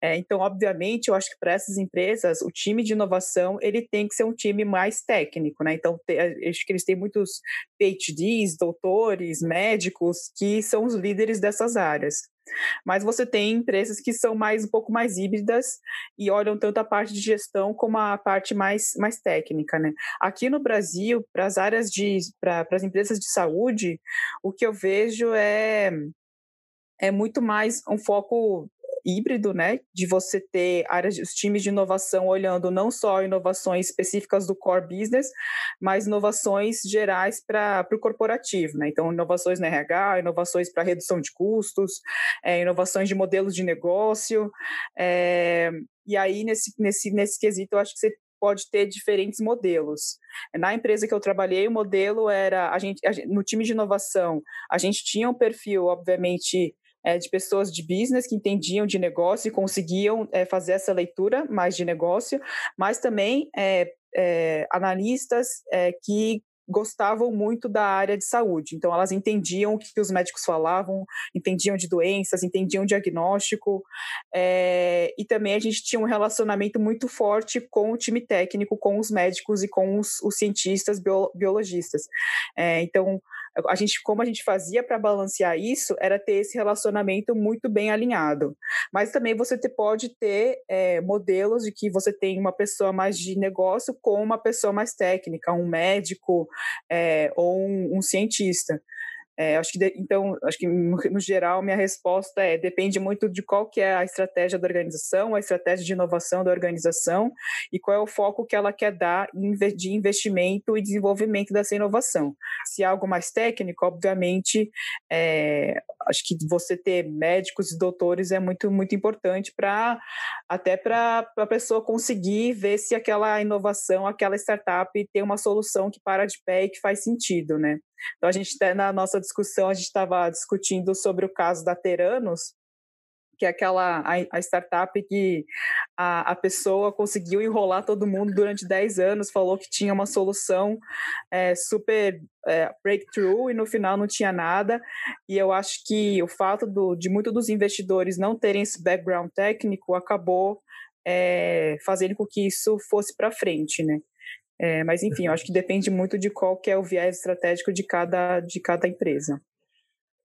É, então, obviamente, eu acho que para essas empresas, o time de inovação ele tem que ser um time mais técnico, né? Então, te, acho que eles têm muitos PhDs, doutores, médicos que são os líderes dessas áreas. Mas você tem empresas que são mais um pouco mais híbridas e olham tanto a parte de gestão como a parte mais, mais técnica, né? Aqui no Brasil, para as áreas de para as empresas de saúde, o que eu vejo é é muito mais um foco híbrido, né, de você ter áreas, os times de inovação olhando não só inovações específicas do core business, mas inovações gerais para o corporativo, né? Então, inovações na RH, inovações para redução de custos, é, inovações de modelos de negócio. É, e aí, nesse, nesse, nesse quesito, eu acho que você pode ter diferentes modelos. Na empresa que eu trabalhei, o modelo era a gente, a gente no time de inovação, a gente tinha um perfil, obviamente, é, de pessoas de business que entendiam de negócio e conseguiam é, fazer essa leitura mais de negócio, mas também é, é analistas é, que gostavam muito da área de saúde. Então, elas entendiam o que os médicos falavam, entendiam de doenças, entendiam diagnóstico. É, e também a gente tinha um relacionamento muito forte com o time técnico, com os médicos e com os, os cientistas bio, biologistas. É, então, a gente, como a gente fazia para balancear isso, era ter esse relacionamento muito bem alinhado. Mas também você te, pode ter é, modelos de que você tem uma pessoa mais de negócio com uma pessoa mais técnica, um médico é, ou um, um cientista. É, acho que de, então, acho que no, geral minha resposta é depende muito de qual que é a estratégia da organização, a estratégia de inovação da organização e qual é o foco que ela quer dar de investimento e desenvolvimento dessa inovação. Se é algo mais técnico, obviamente, é, acho que você ter médicos e doutores é muito muito importante para até para a pessoa conseguir ver se aquela inovação, aquela startup tem uma solução que para de pé e que faz sentido, né? Então, a gente, na nossa discussão, a gente estava discutindo sobre o caso da Teranos, que é aquela a, a startup que a, a, pessoa conseguiu enrolar todo mundo durante 10 anos, falou que tinha uma solução é, super é, breakthrough e no final não tinha nada. E eu acho que o fato do, de muitos dos investidores não terem esse background técnico acabou é, fazendo com que isso fosse para frente, né? É, mas, enfim, eu acho que depende muito de qual que é o viés estratégico de cada, de cada empresa.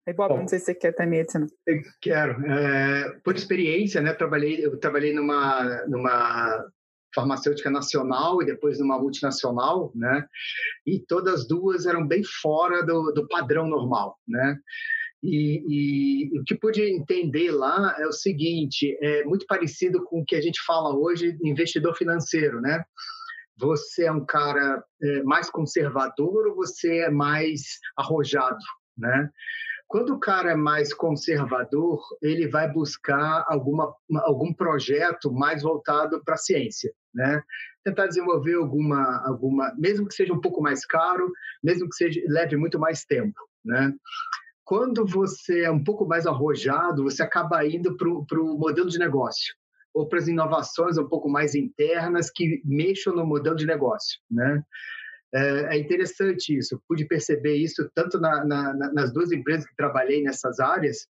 Aí, Bob, Bom, não sei se você quer também adicionar. Quero. É, por experiência, né, trabalhei, eu trabalhei numa, numa farmacêutica nacional e depois numa multinacional, né? E todas duas eram bem fora do, do padrão normal, né? E, e, o que pude entender lá é o seguinte: é muito parecido com o que a gente fala hoje investidor financeiro, né? Você é um cara é, mais conservador ou você é mais arrojado, né? Quando o cara é mais conservador, ele vai buscar alguma, algum projeto mais voltado para a ciência, né? Tentar desenvolver alguma, alguma, mesmo que seja um pouco mais caro, mesmo que seja leve muito mais tempo, né? Quando você é um pouco mais arrojado, você acaba indo para o modelo de negócio ou para as inovações um pouco mais internas que mexam no modelo de negócio, né? É, é interessante isso, pude perceber isso tanto na, na, nas duas empresas que trabalhei nessas áreas,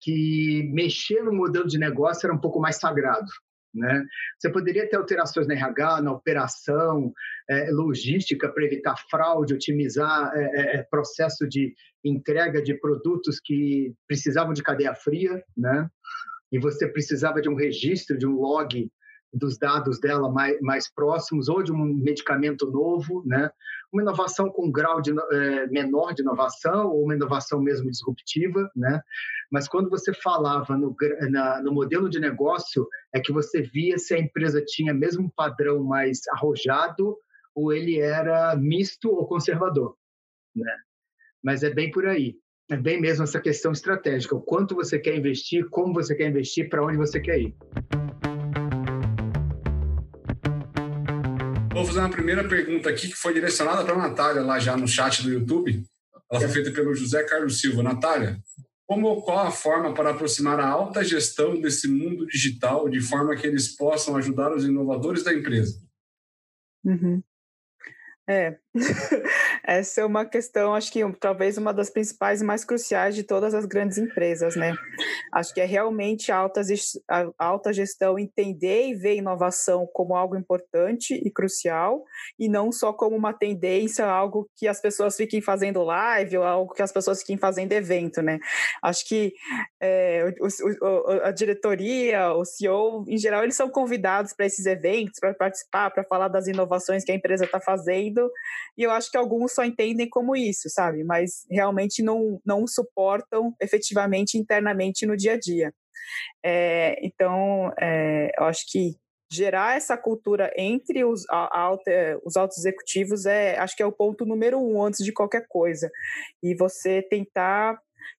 que mexer no modelo de negócio era um pouco mais sagrado. Né? Você poderia ter alterações na RH, na operação, é, logística para evitar fraude, otimizar é, processo de entrega de produtos que precisavam de cadeia fria, né? E você precisava de um registro, de um log dos dados dela mais, mais próximos, ou de um medicamento novo, né? uma inovação com um grau de, é, menor de inovação, ou uma inovação mesmo disruptiva, né? mas quando você falava no, na, no modelo de negócio, é que você via se a empresa tinha mesmo um padrão mais arrojado, ou ele era misto ou conservador. Né? Mas é bem por aí é bem mesmo essa questão estratégica, o quanto você quer investir, como você quer investir, para onde você quer ir. Vou fazer uma primeira pergunta aqui que foi direcionada para a Natália lá já no chat do YouTube. Ela foi feita pelo José Carlos Silva. Natália, como qual a forma para aproximar a alta gestão desse mundo digital de forma que eles possam ajudar os inovadores da empresa? Uhum. É, <laughs> essa é uma questão, acho que talvez uma das principais e mais cruciais de todas as grandes empresas, né? Acho que é realmente a alta, alta gestão entender e ver inovação como algo importante e crucial, e não só como uma tendência, algo que as pessoas fiquem fazendo live ou algo que as pessoas fiquem fazendo evento, né? Acho que é, o, o, a diretoria, o CEO, em geral, eles são convidados para esses eventos, para participar, para falar das inovações que a empresa está fazendo e eu acho que alguns só entendem como isso, sabe? Mas realmente não, não suportam efetivamente internamente no dia a dia. É, então, é, eu acho que gerar essa cultura entre os, alta, os altos executivos é, acho que é o ponto número um antes de qualquer coisa. E você tentar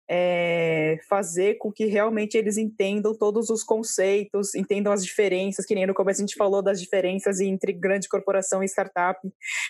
é, fazer com que realmente eles entendam todos os conceitos, entendam as diferenças, que nem no começo a gente falou das diferenças entre grande corporação e startup.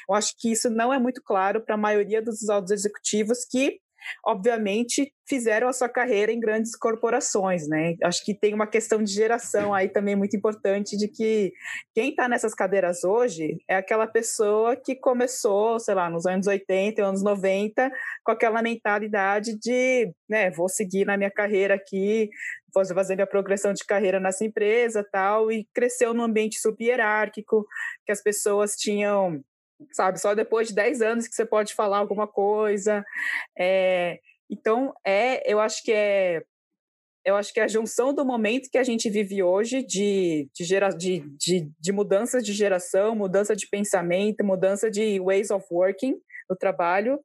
Eu acho que isso não é muito claro para a maioria dos altos executivos que obviamente fizeram a sua carreira em grandes corporações, né? Acho que tem uma questão de geração aí também muito importante de que quem está nessas cadeiras hoje é aquela pessoa que começou, sei lá, nos anos 80, anos 90, com aquela mentalidade de, né, vou seguir na minha carreira aqui, vou fazer minha progressão de carreira nessa empresa, tal, e cresceu num ambiente subhierárquico, que as pessoas tinham sabe? Só depois de 10 anos que você pode falar alguma coisa. É, então, é, eu acho que é eu acho que é a junção do momento que a gente vive hoje de, de, gera, de, de, de mudanças de geração, mudança de pensamento, mudança de ways of working no trabalho,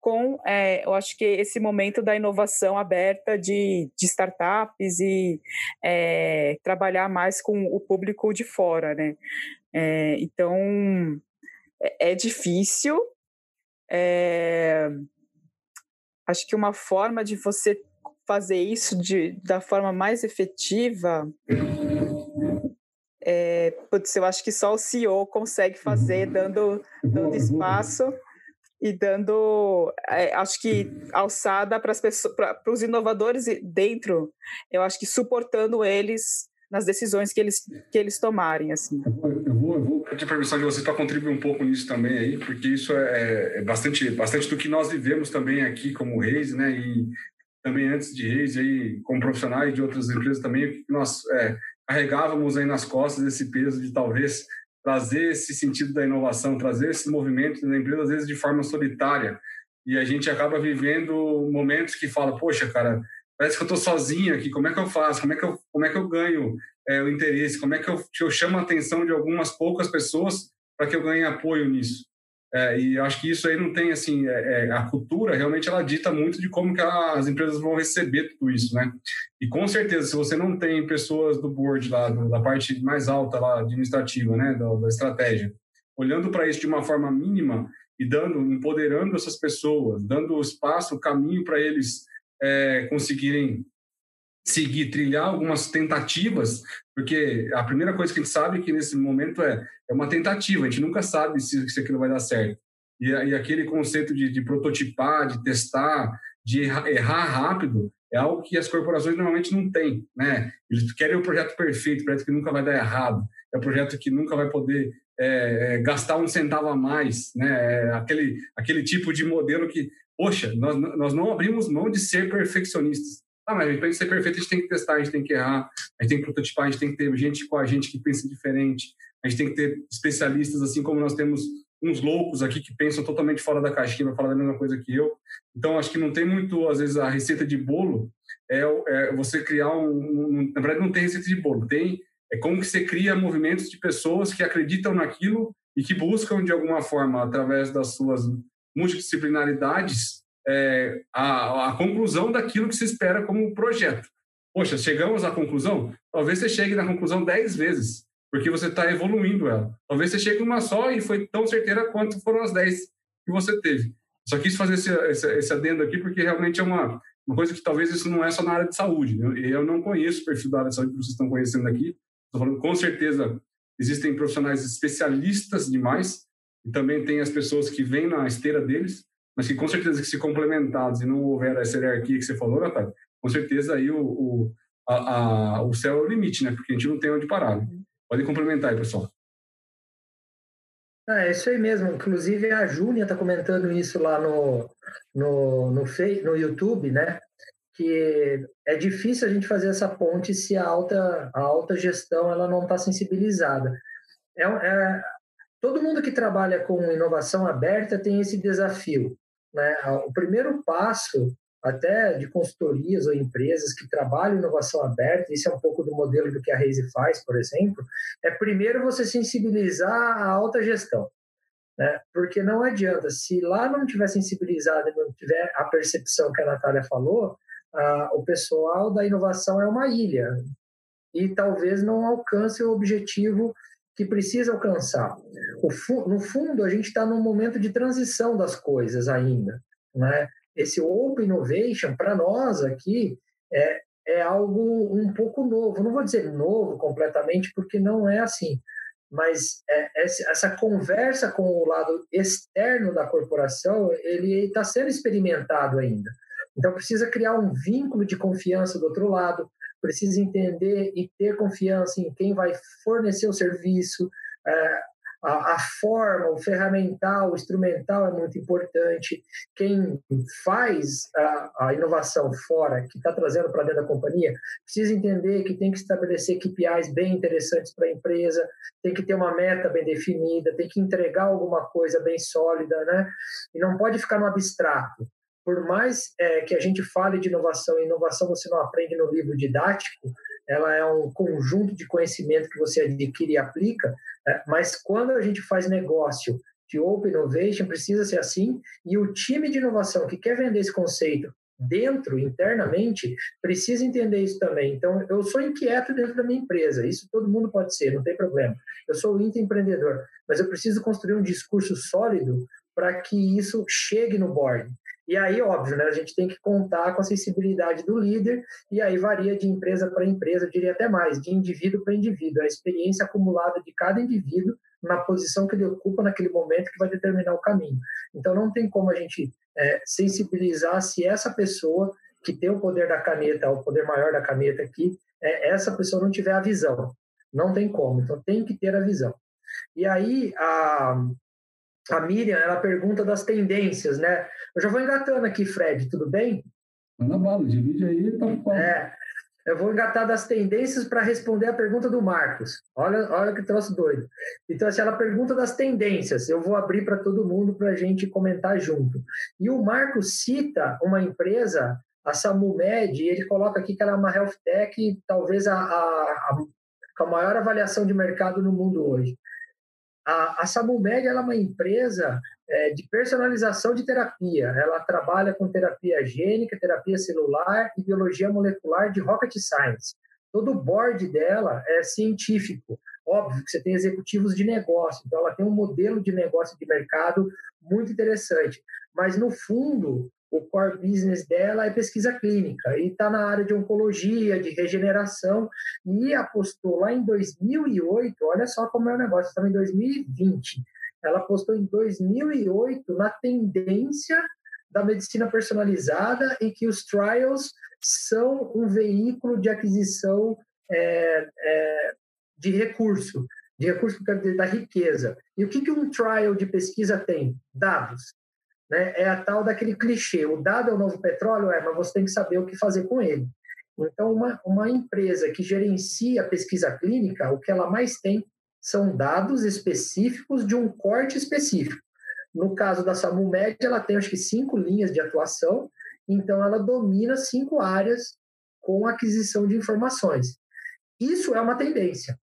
com, é, eu acho que esse momento da inovação aberta de, de startups e é, trabalhar mais com o público de fora, né? É, então, é, é difícil. É... Acho que uma forma de você fazer isso de, da forma mais efetiva é, putz, eu acho que só o CEO consegue fazer, dando, dando espaço e dando, é, acho que alçada para os inovadores dentro, eu acho que suportando eles nas decisões que eles, que eles tomarem. Assim. Eu vou, eu vou, eu vou pedir permissão de vocês para contribuir um pouco nisso também aí, porque isso é, é, bastante, bastante do que nós vivemos também aqui como Reis, né? E também antes de Reis, aí, como profissionais de outras empresas também, nós é, carregávamos aí nas costas esse peso de talvez trazer esse sentido da inovação, trazer esse movimento na empresa, às vezes de forma solitária. E a gente acaba vivendo momentos que fala, poxa, cara, parece que eu estou sozinho aqui, como é que eu faço? Como é que eu, como é que eu ganho é, o interesse? Como é que eu, eu chamo a atenção de algumas poucas pessoas para que eu ganhe apoio nisso? É, e acho que isso aí não tem, assim, é, é, a cultura realmente ela dita muito de como que as empresas vão receber tudo isso, né? E com certeza, se você não tem pessoas do board lá, do, da parte mais alta lá, administrativa, né, da, da estratégia, olhando para isso de uma forma mínima e dando, empoderando essas pessoas, dando espaço, caminho para eles é, conseguirem seguir, trilhar algumas tentativas, porque a primeira coisa que a gente sabe é que nesse momento é, é uma tentativa, a gente nunca sabe se, se aquilo vai dar certo. E, e aquele conceito de, de, prototipar, de testar, de errar, rápido, é algo que as corporações normalmente não têm, né? Eles querem o projeto perfeito, projeto que nunca vai dar errado, é um projeto que nunca vai poder é, é, gastar um centavo a mais, né? É aquele, aquele tipo de modelo que poxa, nós, nós não abrimos mão de ser perfeccionistas. Ah, mas para ser perfeito a gente tem que testar, a gente tem que errar, a gente tem que prototipar, a gente tem que ter gente com a gente que pensa diferente, a gente tem que ter especialistas, assim como nós temos uns loucos aqui que pensam totalmente fora da caixinha, vai falar da mesma coisa que eu. Então, acho que não tem muito, às vezes, a receita de bolo é, é você criar um, um, Na verdade, não tem receita de bolo, tem. É como que você cria movimentos de pessoas que acreditam naquilo e que buscam, de alguma forma, através das suas multidisciplinaridades é, a, a conclusão daquilo que se espera como projeto. Poxa, chegamos à conclusão? Talvez você chegue na conclusão dez vezes, porque você está evoluindo ela. Talvez você chegue uma só e foi tão certeira quanto foram as dez que você teve. Só quis fazer esse, esse, esse adendo aqui porque realmente é uma, uma coisa que talvez isso não é só na área de saúde. Eu, eu não conheço o perfil da área de saúde que vocês estão conhecendo aqui. Estou falando com certeza existem profissionais especialistas demais e também tem as pessoas que vêm na esteira deles, mas que com certeza que se complementados e não houver essa hierarquia que você falou, Natália, com certeza aí o, o, a, a, o céu é o limite, né? Porque a gente não tem onde parar. Né? Pode complementar aí, pessoal. É, isso aí mesmo. Inclusive, a Júlia está comentando isso lá no, no, no, no YouTube, né? Que é difícil a gente fazer essa ponte se a alta, a alta gestão ela não está sensibilizada. É, é, todo mundo que trabalha com inovação aberta tem esse desafio. Né? O primeiro passo, até de consultorias ou empresas que trabalham inovação aberta, isso é um pouco do modelo do que a Reise faz, por exemplo, é primeiro você sensibilizar a alta gestão. Né? Porque não adianta, se lá não tiver sensibilizado não tiver a percepção que a Natália falou, ah, o pessoal da inovação é uma ilha e talvez não alcance o objetivo que precisa alcançar. no fundo, a gente está num momento de transição das coisas ainda. Né? Esse Open Innovation, para nós aqui, é, é algo um pouco novo. Não vou dizer novo completamente, porque não é assim. Mas é, essa conversa com o lado externo da corporação, ele está sendo experimentado ainda. Então, precisa criar um vínculo de confiança do outro lado, precisa entender e ter confiança em quem vai fornecer o serviço, é, a, a, forma, o ferramental, o instrumental é muito importante. Quem faz a, a inovação fora, que está trazendo para dentro da companhia, precisa entender que tem que estabelecer KPIs bem interessantes para a empresa, tem que ter uma meta bem definida, tem que entregar alguma coisa bem sólida, né? E não pode ficar no abstrato por mais é, que a gente fale de inovação, inovação você não aprende no livro didático, ela é um conjunto de conhecimento que você adquire e aplica, é, mas quando a gente faz negócio de Open Innovation, precisa ser assim, e o time de inovação que quer vender esse conceito dentro, internamente, precisa entender isso também. Então, eu sou inquieto dentro da minha empresa, isso todo mundo pode ser, não tem problema. Eu sou intraempreendedor, mas eu preciso construir um discurso sólido para que isso chegue no board. E aí, óbvio, né, a gente tem que contar com a sensibilidade do líder, e aí varia de empresa para empresa, eu diria até mais, de indivíduo para indivíduo, a experiência acumulada de cada indivíduo na posição que ele ocupa naquele momento que vai determinar o caminho. Então, não tem como a gente é, sensibilizar se essa pessoa que tem o poder da caneta, o poder maior da caneta aqui, é, essa pessoa não tiver a visão. Não tem como, então tem que ter a visão. E aí, a, a Miriam, ela pergunta das tendências, né? Eu já vou engatando aqui, Fred, tudo bem? Manda bala, divide aí, tá bom. É, eu vou engatar das tendências para responder a pergunta do Marcos. Olha, olha que troço doido. Então, assim, ela pergunta das tendências. Eu vou abrir para todo mundo para a gente comentar junto. E o Marcos cita uma empresa, a SamuMed, e ele coloca aqui que ela é uma health tech, talvez a, a, a, a maior avaliação de mercado no mundo hoje. A, a SamuMed é uma empresa é, de personalização de terapia. Ela trabalha com terapia gênica, terapia celular e biologia molecular de rocket science. Todo o board dela é científico. Óbvio que você tem executivos de negócio, então ela tem um modelo de negócio de mercado muito interessante. Mas, no fundo, o core business dela é pesquisa clínica e está na área de oncologia, de regeneração e apostou lá em 2008, olha só como é o negócio, estamos em 2020, ela apostou em 2008 na tendência da medicina personalizada e que os trials são um veículo de aquisição é, é, de recurso, de recurso que quero dizer, da riqueza. E o que, que um trial de pesquisa tem? Dados né, é a tal daquele clichê. O dado é o novo petróleo, é, mas você tem que saber o que fazer com ele. Então, uma, uma empresa que gerencia a pesquisa clínica, o que ela mais tem são dados específicos de um corte específico. No caso da SamuMed, ela tem acho que cinco linhas de atuação, então ela domina cinco áreas com aquisição de informações. Isso é uma tendência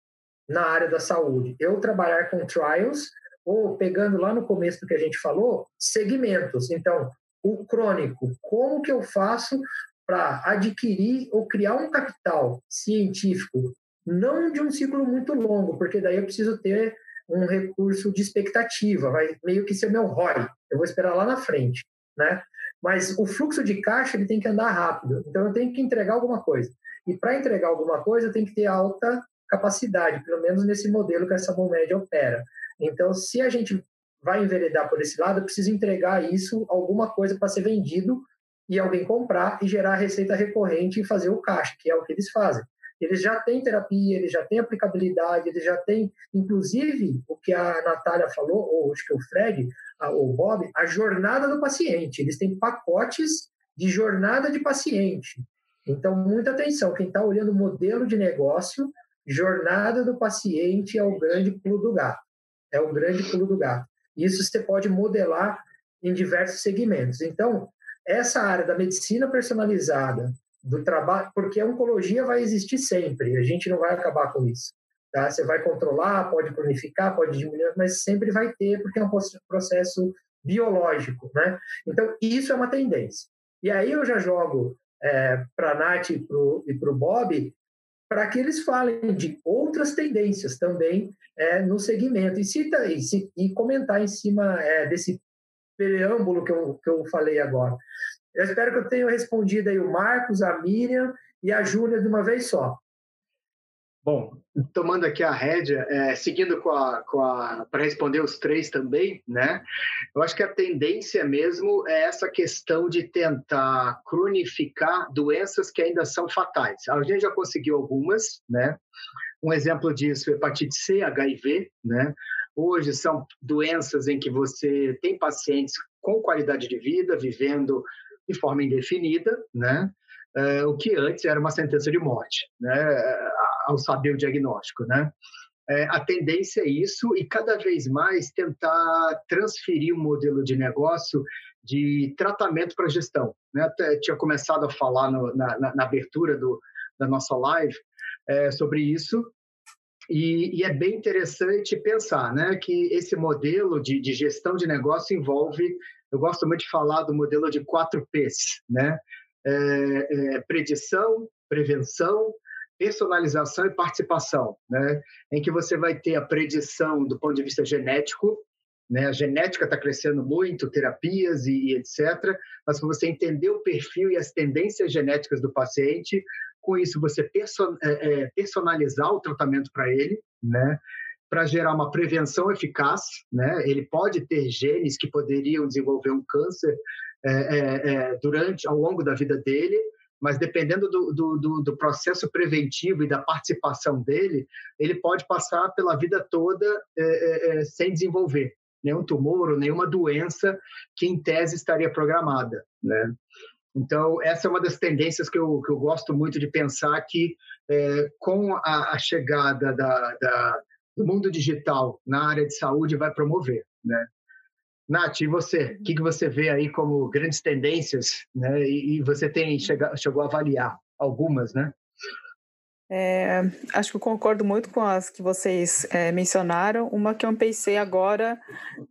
na área da saúde. Eu trabalhar com trials ou pegando lá no começo do que a gente falou, segmentos. Então, o crônico, como que eu faço para adquirir ou criar um capital científico, não de um ciclo muito longo, porque daí eu preciso ter um recurso de expectativa, vai meio que ser meu ROI, eu vou esperar lá na frente, né? Mas o fluxo de caixa ele tem que andar rápido, então eu tenho que entregar alguma coisa. E para entregar alguma coisa, eu tenho que ter alta capacidade, pelo menos nesse modelo que essa média opera. Então, se a gente vai enveredar por esse lado, eu preciso entregar isso, alguma coisa para ser vendido e alguém comprar e gerar receita recorrente e fazer o caixa, que é o que eles fazem. Eles já têm terapia, eles já têm aplicabilidade, eles já têm, inclusive, o que a Natália falou, ou acho que o Fred, ou o Bob, a jornada do paciente. Eles têm pacotes de jornada de paciente. Então, muita atenção. Quem está olhando o modelo de negócio, jornada do paciente é o grande pulo do gato. É o grande pulo do gato. Isso você pode modelar em diversos segmentos. Então, essa área da medicina personalizada, do trabalho, porque a oncologia vai existir sempre, a gente não vai acabar com isso. Tá? Você vai controlar, pode planificar, pode diminuir, mas sempre vai ter, porque é um processo biológico. Né? Então, isso é uma tendência. E aí eu já jogo é, para a Nath e para o Bob, para que eles falem de outras tendências também é, no segmento e, cita, e, e comentar em cima é, desse preâmbulo que eu, que eu falei agora. Eu espero que eu tenha respondido aí o Marcos, a Miriam e a Júlia de uma vez só. Bom, tomando aqui a rédea, é, seguindo com a, com a para responder os três também, né? Eu acho que a tendência mesmo é essa questão de tentar cronificar doenças que ainda são fatais. A gente já conseguiu algumas, né? Um exemplo disso é hepatite C, HIV, né? Hoje são doenças em que você tem pacientes com qualidade de vida, vivendo de forma indefinida, né? É, o que antes era uma sentença de morte, né? Ao saber o diagnóstico, né? É, a tendência é isso e cada vez mais tentar transferir o um modelo de negócio de tratamento para gestão. Né? Até tinha começado a falar no, na, na, na, abertura do, da nossa live é, sobre isso e, e, é bem interessante pensar né, que esse modelo de, de, gestão de negócio envolve, eu gosto muito de falar do modelo de quatro P's, né? É, é, predição, prevenção, personalização e participação, né? em que você vai ter a predição do ponto de vista genético, né? a genética está crescendo muito, terapias e, e etc., mas você entender o perfil e as tendências genéticas do paciente, com isso você person, é, é, personalizar o tratamento para ele, né? para gerar uma prevenção eficaz, né? Ele pode ter genes que poderiam desenvolver um câncer é, é, é durante, ao longo da vida dele, mas dependendo do, do, do, processo preventivo e da participação dele, ele pode passar pela vida toda é, é, é, sem desenvolver nenhum tumor ou nenhuma doença que, em tese, estaria programada, né? Então, essa é uma das tendências que eu, que eu gosto muito de pensar que, é, com a, a chegada da, da, do mundo digital na área de saúde, vai promover, né? Nath, e você? O que, que você vê aí como grandes tendências, né? E, você tem chega, chegou a avaliar algumas, né? É, acho que eu concordo muito com as que vocês é, mencionaram. Uma que eu pensei agora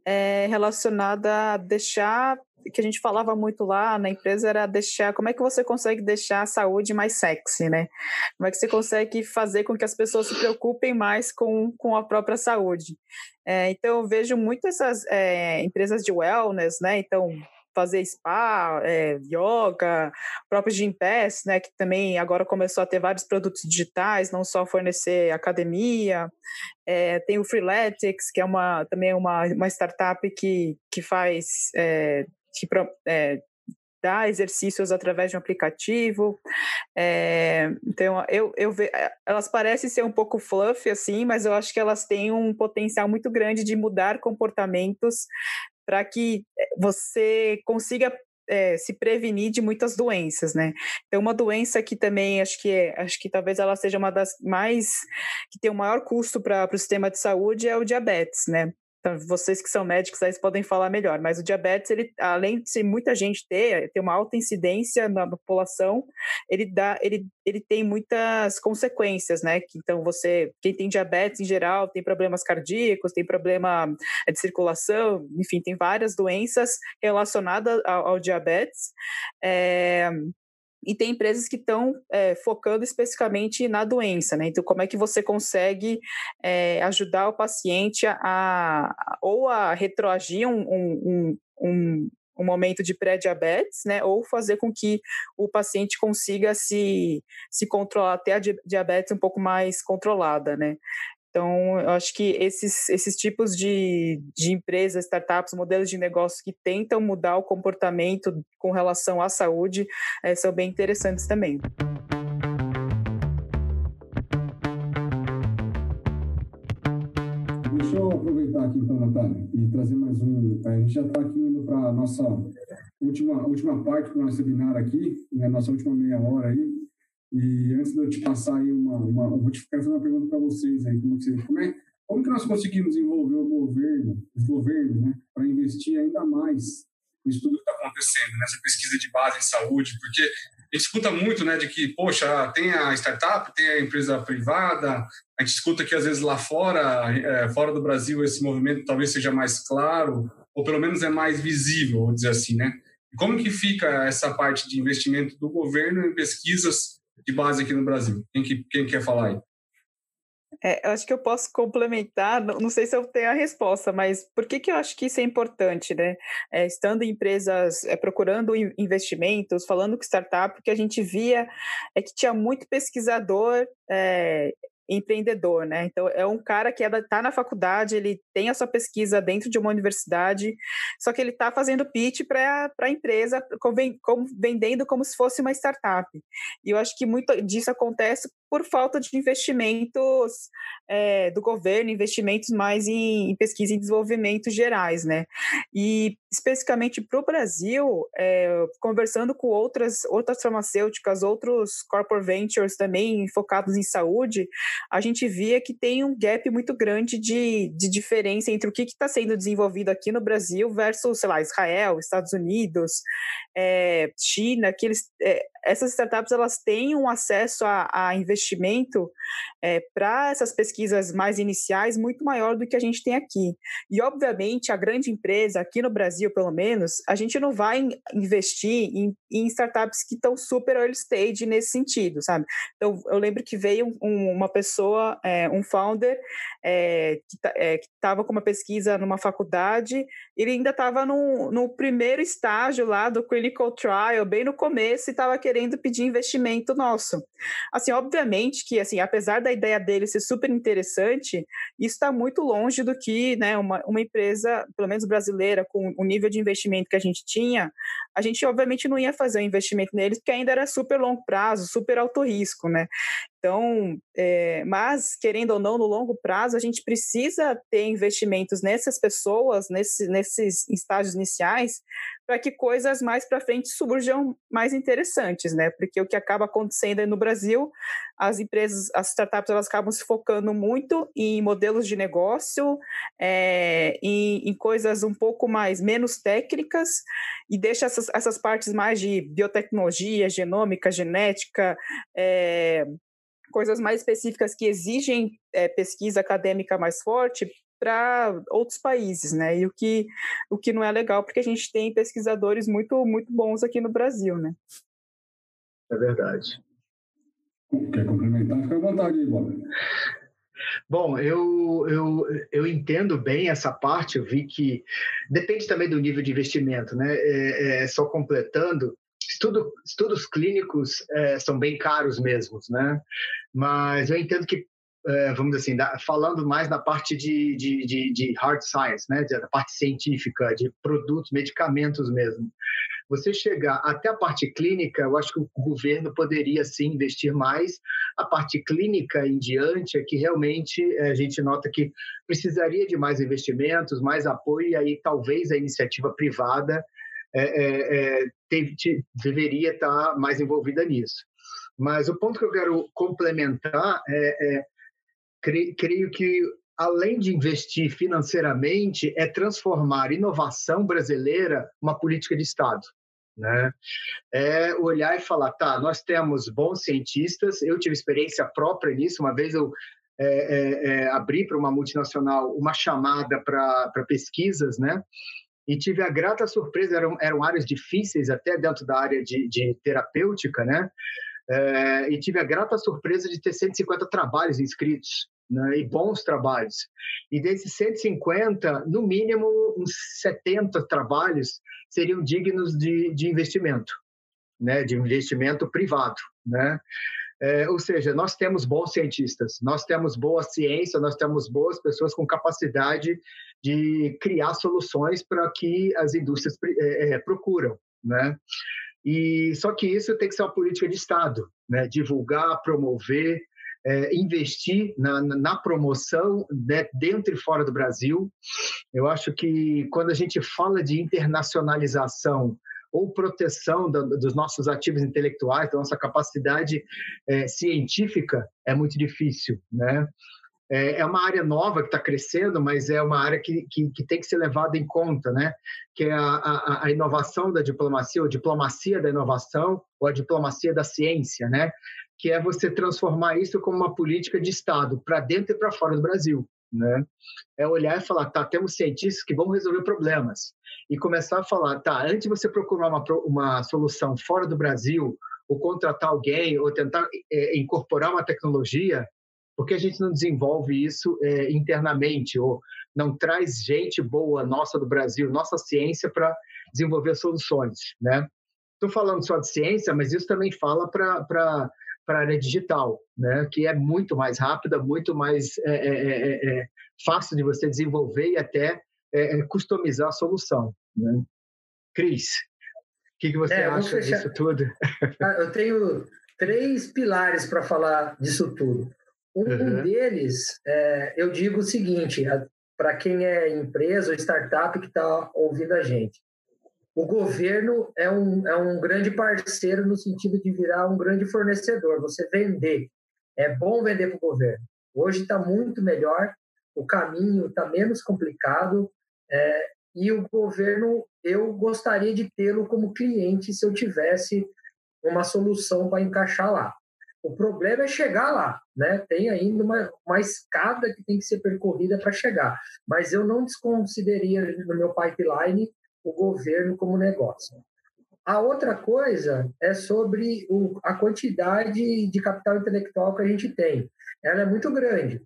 é relacionada a deixar que a gente falava muito lá na empresa era deixar, como é que você consegue deixar a saúde mais sexy, né? Como é que você consegue fazer com que as pessoas se preocupem mais com, com a própria saúde? É, então, eu vejo muitas essas é, empresas de wellness, né? Então, fazer spa, é, yoga, próprio Gym Pass, né, que também agora começou a ter vários produtos digitais, não só fornecer academia, é, tem o Freeletics, que é uma, também uma, uma startup que, que faz é, que é, dá exercícios através de um aplicativo. É, então, eu, eu ve, é, elas parecem ser um pouco fluffy, assim, mas eu acho que elas têm um potencial muito grande de mudar comportamentos para que é, você consiga é, se prevenir de muitas doenças, né? Então, uma doença que também acho que é, acho que talvez ela seja uma das mais que tem o maior custo para o sistema de saúde é o diabetes, né? Então, vocês que são médicos aí podem falar melhor, mas o diabetes, ele, além de muita gente ter, ter uma alta incidência na população, ele dá, ele, ele tem muitas consequências, né? Então, você, quem tem diabetes em geral, tem problemas cardíacos, tem problema eh, de circulação, enfim, tem várias doenças relacionadas ao, ao diabetes. É, e tem empresas que estão é, focando especificamente na doença, né? Então, como é que você consegue é, ajudar o paciente a, a, ou a retroagir um, um, um, um momento de pré-diabetes, né? Ou fazer com que o paciente consiga se, se controlar, até a diabetes um pouco mais controlada, né? Então, eu acho que esses, esses tipos de, de empresas, startups, modelos de negócio que tentam mudar o comportamento com relação à saúde é, são bem interessantes também. Deixa eu aproveitar aqui então, Natália, e trazer mais um. A gente já está aqui indo para a nossa última, última parte do nosso webinar aqui, né, nossa última meia hora aí. E antes de eu te passar aí uma, uma eu vou te fazer uma pergunta para vocês aí, como, que, como, é, como que nós conseguimos envolver o governo, os governos, né, para investir ainda mais nisso tudo que está acontecendo, nessa pesquisa de base em saúde, porque a gente escuta muito, né, de que, poxa, tem a startup, tem a empresa privada, a gente escuta que às vezes lá fora, é, fora do Brasil, esse movimento talvez seja mais claro, ou pelo menos é mais visível, vou dizer assim, né? Como que fica essa parte de investimento do governo em pesquisas de base aqui no Brasil? Quem, que, quem quer falar aí? É, eu acho que eu posso complementar, não sei se eu tenho a resposta, mas por que, que eu acho que isso é importante, né? É, estando em empresas, é, procurando investimentos, falando com startup, que a gente via é que tinha muito pesquisador é, empreendedor, né? Então é um cara que está na faculdade, ele tem a sua pesquisa dentro de uma universidade, só que ele está fazendo pitch para a empresa, vendendo como se fosse uma startup. E eu acho que muito disso acontece por falta de investimentos é, do governo, investimentos mais em, em, pesquisa e desenvolvimento gerais, né? E especificamente para o Brasil, é, conversando com outras outras farmacêuticas, outros corporate ventures também focados em saúde, a gente via que tem um gap muito grande de, de diferença entre o que está sendo desenvolvido aqui no Brasil versus, sei lá, Israel, Estados Unidos, é, China, que eles, essas startups elas têm um acesso a, a investimento é, para essas pesquisas mais iniciais muito maior do que a gente tem aqui. E, obviamente, a grande empresa, aqui no Brasil, pelo menos, a gente não vai investir em, em startups que estão super early stage nesse sentido, sabe? Então, eu lembro que veio um, uma pessoa, é, um founder, é, que estava com uma pesquisa numa faculdade, ele ainda estava no, no primeiro estágio lá do clinical trial, bem no começo, e estava querendo pedir investimento nosso. Assim, obviamente que, assim, apesar da ideia dele ser super interessante, isso está muito longe do que né, uma, uma empresa, pelo menos brasileira, com o nível de investimento que a gente tinha, a gente obviamente não ia fazer um investimento neles, porque ainda era super longo prazo, super alto risco, né? Então, é, mas querendo ou não, no longo prazo, a gente precisa ter investimentos nessas pessoas, nesse, nesses estágios iniciais, para que coisas mais para frente surjam mais interessantes, né? Porque o que acaba acontecendo no Brasil, as empresas, as startups, elas acabam se focando muito em modelos de negócio, é, em, em, coisas um pouco mais menos técnicas e deixa essas, essas partes mais de biotecnologia, genômica, genética, é, coisas mais específicas que exigem é, pesquisa acadêmica mais forte para outros países, né? E o que, o que não é legal, porque a gente tem pesquisadores muito, muito bons aqui no Brasil, né? É verdade. Quer complementar? Fica à vontade aí, Bob. Bom, eu, eu, eu entendo bem essa parte, eu vi que depende também do nível de investimento, né? É, é, só completando, estudo, estudos clínicos é, são bem caros mesmo, né? Mas eu entendo que é, vamos dizer assim, da, falando mais da parte de, de, de, de, hard science, né, da parte científica, de produtos, medicamentos mesmo. Você chegar até a parte clínica, eu acho que o governo poderia sim investir mais. A parte clínica em diante é que realmente é, a gente nota que precisaria de mais investimentos, mais apoio, e aí talvez a iniciativa privada é, é, é teve, deveria estar mais envolvida nisso. Mas o ponto que eu quero complementar é, é creio, que além de investir financeiramente, é transformar inovação brasileira uma política de Estado. Né? É olhar e falar, tá, nós temos bons cientistas, eu tive experiência própria nisso, uma vez eu é, é, é, abri para uma multinacional uma chamada para pesquisas, né? E tive a grata surpresa, eram, eram áreas difíceis até dentro da área de, de terapêutica, né? É, e tive a grata surpresa de ter 150 trabalhos inscritos né, e bons trabalhos. E desses 150, no mínimo, uns 70 trabalhos seriam dignos de, de investimento, né, de investimento privado. Né? É, ou seja, nós temos bons cientistas, nós temos boa ciência, nós temos boas pessoas com capacidade de criar soluções para que as indústrias é, procuram, né? E só que isso tem que ser uma política de Estado, né? Divulgar, promover, é, investir na, na promoção né, dentro e fora do Brasil. Eu acho que quando a gente fala de internacionalização ou proteção da, dos nossos ativos intelectuais, da nossa capacidade é, científica, é muito difícil, né? É, é uma área nova que está crescendo, mas é uma área que, que, que, tem que ser levada em conta, né? Que é a, a, a inovação da diplomacia, ou diplomacia da inovação, ou a diplomacia da ciência, né? que é você transformar isso como uma política de Estado, para dentro e para fora do Brasil. né? É olhar e falar, tá, temos cientistas que vão resolver problemas. E começar a falar, tá, antes de você procurar uma, uma solução fora do Brasil, ou contratar alguém, ou tentar é, incorporar uma tecnologia, porque a gente não desenvolve isso é, internamente, ou não traz gente boa nossa do Brasil, nossa ciência para desenvolver soluções, né? Estou falando só de ciência, mas isso também fala para para a área digital, né? que é muito mais rápida, muito mais é, é, é, é, é fácil de você desenvolver e até é, customizar a solução. Né? Cris, o que, que você acha disso tudo? Ah, eu tenho três pilares para falar disso tudo. Um, deles, eu digo o seguinte, para quem é empresa ou startup que está ouvindo a gente o governo é um, é um grande parceiro no sentido de virar um grande fornecedor, você vender. É bom vender para o governo. Hoje está muito melhor, o caminho está menos complicado é, e o governo, eu gostaria de tê-lo como cliente se eu tivesse uma solução para encaixar lá. O problema é chegar lá, né? Tem ainda uma, uma escada que tem que ser percorrida para chegar. Mas eu não desconsideraria no meu pipeline o governo como negócio. A outra coisa é sobre o, a quantidade de capital intelectual que a gente tem. Ela é muito grande,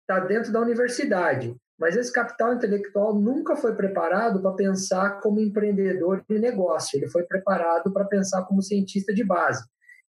está dentro da universidade, mas esse capital intelectual nunca foi preparado para pensar como empreendedor de negócio, ele foi preparado para pensar como cientista de base.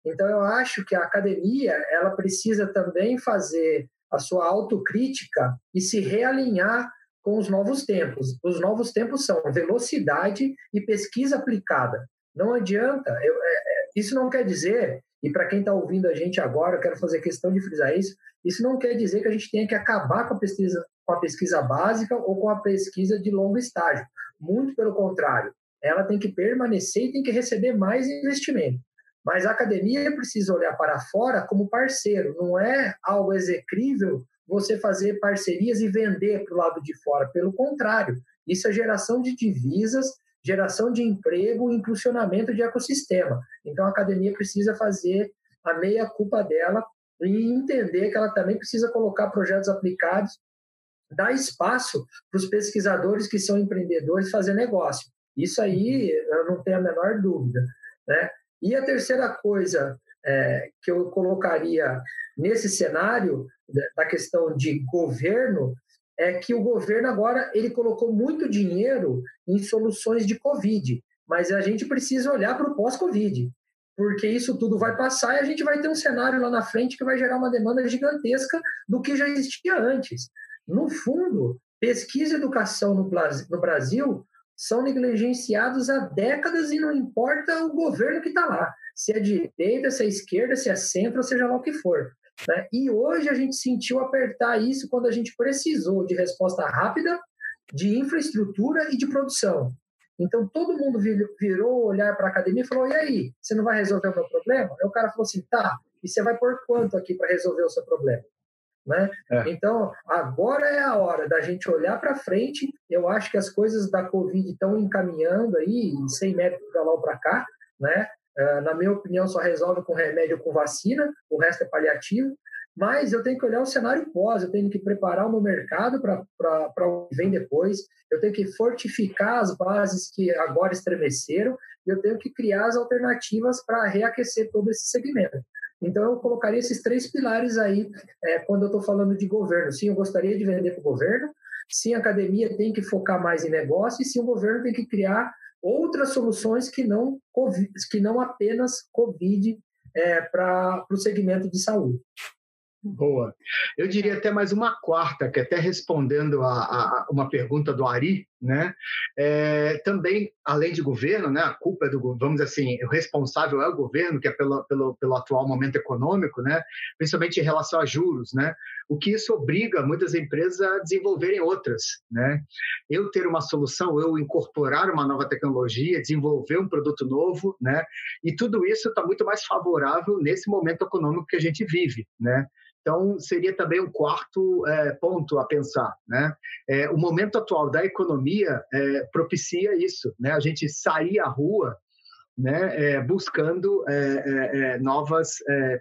Então, eu acho que a academia ela precisa também fazer a sua autocrítica e se realinhar com os novos tempos. Os novos tempos são velocidade e pesquisa aplicada. Não adianta, eu, é, é isso não quer dizer, e para quem está ouvindo a gente agora, eu quero fazer questão de frisar isso, isso não quer dizer que a gente tenha que acabar com a pesquisa, com a pesquisa básica ou com a pesquisa de longo estágio. Muito pelo contrário, ela tem que permanecer e tem que receber mais investimento. Mas a academia precisa olhar para fora como parceiro, não é algo execrível você fazer parcerias e vender para o lado de fora. Pelo contrário, isso é geração de divisas, geração de emprego, impulsionamento de ecossistema. Então, a academia precisa fazer a meia culpa dela e entender que ela também precisa colocar projetos aplicados, dar espaço para os pesquisadores que são empreendedores fazer negócio. Isso aí eu não tenho a menor dúvida. Né? E a terceira coisa é, que eu colocaria nesse cenário da questão de governo é que o governo agora ele colocou muito dinheiro em soluções de Covid, mas a gente precisa olhar para o pós-Covid, porque isso tudo vai passar e a gente vai ter um cenário lá na frente que vai gerar uma demanda gigantesca do que já existia antes. No fundo, pesquisa e educação no Brasil são negligenciados há décadas e não importa o governo que está lá, se é direita, se é esquerda, se é centro, seja lá o que for. Né? E hoje a gente sentiu apertar isso quando a gente precisou de resposta rápida, de infraestrutura e de produção. Então todo mundo virou olhar para a academia e falou: e aí, você não vai resolver o meu problema? Aí o cara falou assim: tá, e você vai pôr quanto aqui para resolver o seu problema? Né? É. Então, agora é a hora da gente olhar para frente. Eu acho que as coisas da Covid estão encaminhando aí, sem mérito para lá ou para cá, né? Uh, na minha opinião, só resolve com remédio ou com vacina, o resto é paliativo. Mas eu tenho que olhar o cenário pós, eu tenho que preparar o meu mercado para o que vem depois, eu tenho que fortificar as bases que agora estremeceram, e eu tenho que criar as alternativas para reaquecer todo esse segmento. Então, eu colocaria esses três pilares aí é, quando eu estou falando de governo. Sim, eu gostaria de vender para o governo, sim, a academia tem que focar mais em negócio, e sim, o governo tem que criar outras soluções que não, que não apenas Covid é, para o segmento de saúde. Boa. Eu diria até mais uma quarta, que até respondendo a, a uma pergunta do Ari, né? É, também, além de governo, né? A culpa é do, vamos assim, o responsável é o governo, que é pelo, pelo, pelo atual momento econômico, né? Principalmente em relação a juros, né? O que isso obriga muitas empresas a desenvolverem outras, né? Eu ter uma solução, eu incorporar uma nova tecnologia, desenvolver um produto novo, né? E tudo isso está muito mais favorável nesse momento econômico que a gente vive, né? Então, seria também um quarto é, ponto a pensar. Né? É, o momento atual da economia é, propicia isso, né? a gente sair à rua né, é, buscando é, é, novas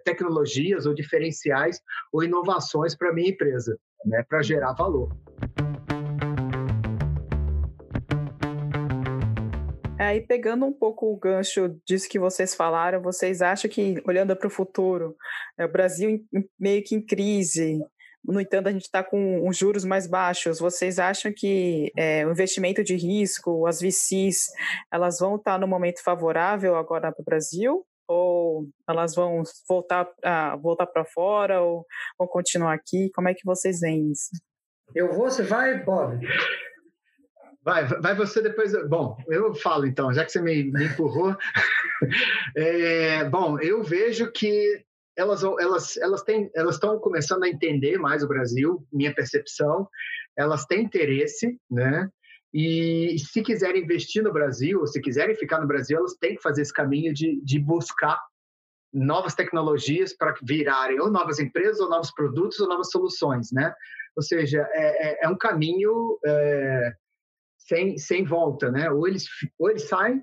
tecnologias ou diferenciais ou inovações para a minha empresa. né, para gerar valor. Aí, pegando um pouco o gancho disso que vocês falaram, vocês acham que, olhando para o futuro, é, o Brasil meio que em crise, no entanto, a gente está com os juros mais baixos. Vocês acham que é, o investimento de risco, as VCs, elas vão estar tá no momento favorável agora para o Brasil? Ou elas vão voltar para voltar fora ou vão continuar aqui? Como é que vocês veem isso? Eu vou, você vai, Bob? Vai, vai você depois. Bom, eu falo então, já que você me, me empurrou. <laughs> é, bom, eu vejo que elas elas elas têm elas estão começando a entender mais o Brasil, minha percepção. Elas têm interesse, né? E se quiserem investir no Brasil, ou se quiserem ficar no Brasil, elas têm que fazer esse caminho de, de buscar novas tecnologias para virarem ou novas empresas, ou novos produtos, ou novas soluções, né? Ou seja, é, é, é um caminho é, sem, sem volta, né? Ou eles, ou eles saem,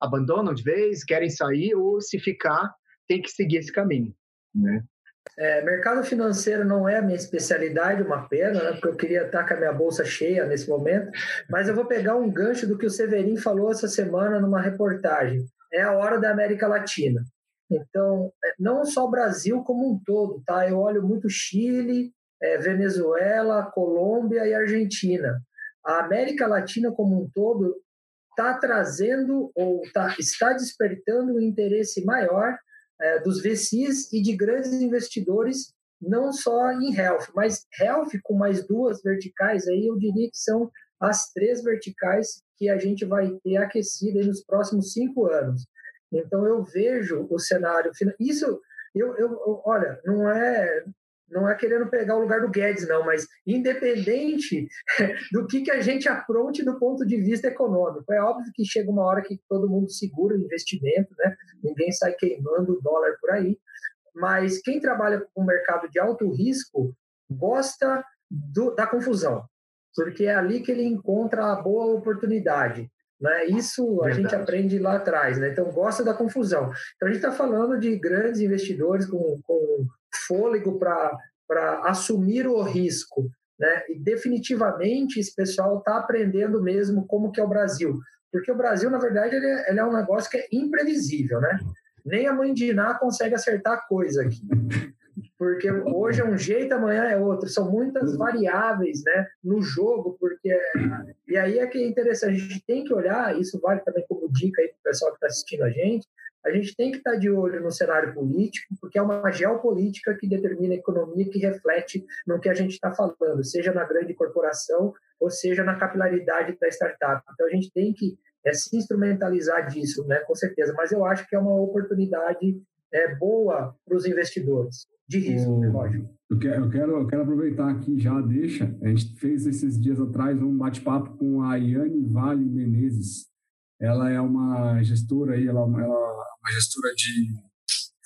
abandonam de vez, querem sair, ou se ficar, tem que seguir esse caminho, né? É, mercado financeiro não é a minha especialidade, uma pena, né? porque eu queria estar com a minha bolsa cheia nesse momento, mas eu vou pegar um gancho do que o Severin falou essa semana numa reportagem. É a hora da América Latina. Então, é, não só o Brasil como um todo, tá? Eu olho muito Chile, é, Venezuela, Colômbia e Argentina a América Latina como um todo está trazendo ou tá, está despertando um interesse maior é, dos VCs e de grandes investidores, não só em health, mas health com mais duas verticais, aí eu diria que são as três verticais que a gente vai ter aquecida nos próximos cinco anos. Então eu vejo o cenário. Isso, eu, eu, olha, não é não é querendo pegar o lugar do Guedes, não, mas independente <laughs> do que, que a gente apronte do ponto de vista econômico. É óbvio que chega uma hora que todo mundo segura o investimento, né? ninguém sai queimando o dólar por aí, mas quem trabalha com o mercado de alto risco gosta do, da confusão, porque é ali que ele encontra a boa oportunidade. Né? Isso a gente aprende lá atrás, né? então gosta da confusão. Então a gente está falando de grandes investidores com, com fôlego para assumir o risco. Né? E definitivamente esse pessoal está aprendendo mesmo como que é o Brasil. Porque o Brasil, na verdade, ele é, ele é um negócio que é imprevisível, né? Nem a mãe de Iná consegue acertar coisa aqui. Porque hoje é um jeito, amanhã é outro. São muitas variáveis né, no jogo, porque. E aí é que é interessante, a gente tem que olhar, isso vale também como dica aí para o pessoal que está assistindo a gente, a gente tem que estar de olho no cenário político, porque é uma geopolítica que determina a economia, que reflete no que a gente está falando, seja na grande corporação ou seja na capilaridade da startup. Então, a gente tem que é, se instrumentalizar disso, né, com certeza. Mas eu acho que é uma oportunidade é, boa para os investidores, de risco, oh, lógico. Eu quero, eu, quero, eu quero aproveitar aqui já, deixa. A gente fez esses dias atrás um bate-papo com a Iane Vale Menezes. Ela é uma gestora aí, ela, ela uma gestora de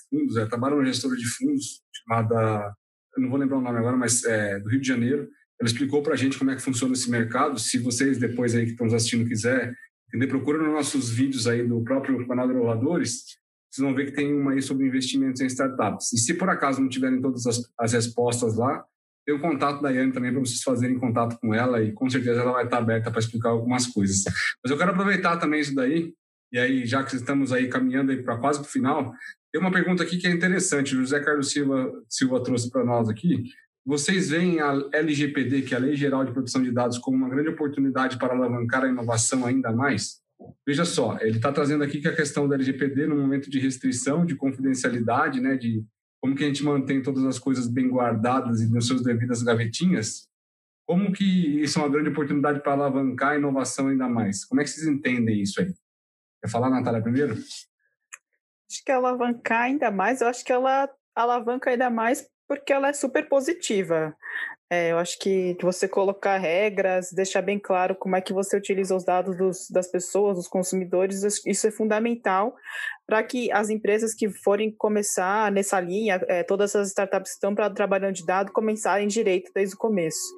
fundos, ela trabalha numa gestora de fundos chamada, eu não vou lembrar o nome agora, mas é do Rio de Janeiro. Ela explicou para a gente como é que funciona esse mercado. Se vocês depois aí que estão assistindo quiser entender, procura nos nossos vídeos aí do próprio canal de inovadores, vocês vão ver que tem uma aí sobre investimentos em startups. E se por acaso não tiverem todas as, as respostas lá, o contato da Yane também para vocês fazerem contato com ela e com certeza ela vai estar aberta para explicar algumas coisas. Mas eu quero aproveitar também isso daí e aí, já que estamos aí caminhando aí para quase para o final, tem uma pergunta aqui que é interessante. O José Carlos Silva, Silva trouxe para nós aqui. Vocês veem a LGPD, que é a Lei Geral de Proteção de Dados, como uma grande oportunidade para alavancar a inovação ainda mais? Veja só, ele está trazendo aqui que a questão da LGPD, no momento de restrição, de confidencialidade, né, de como que a gente mantém todas as coisas bem guardadas e nas suas devidas gavetinhas, como que isso é uma grande oportunidade para alavancar a inovação ainda mais? Como é que vocês entendem isso aí? Quer falar, Natália, primeiro? Acho que alavancar ainda mais, eu acho que ela alavanca ainda mais porque ela é super positiva. É, eu acho que você colocar regras, deixar bem claro como é que você utiliza os dados dos, das pessoas, dos consumidores, isso é fundamental para que as empresas que forem começar nessa linha, é, todas as startups que estão trabalhando de dados, começarem direito desde o começo.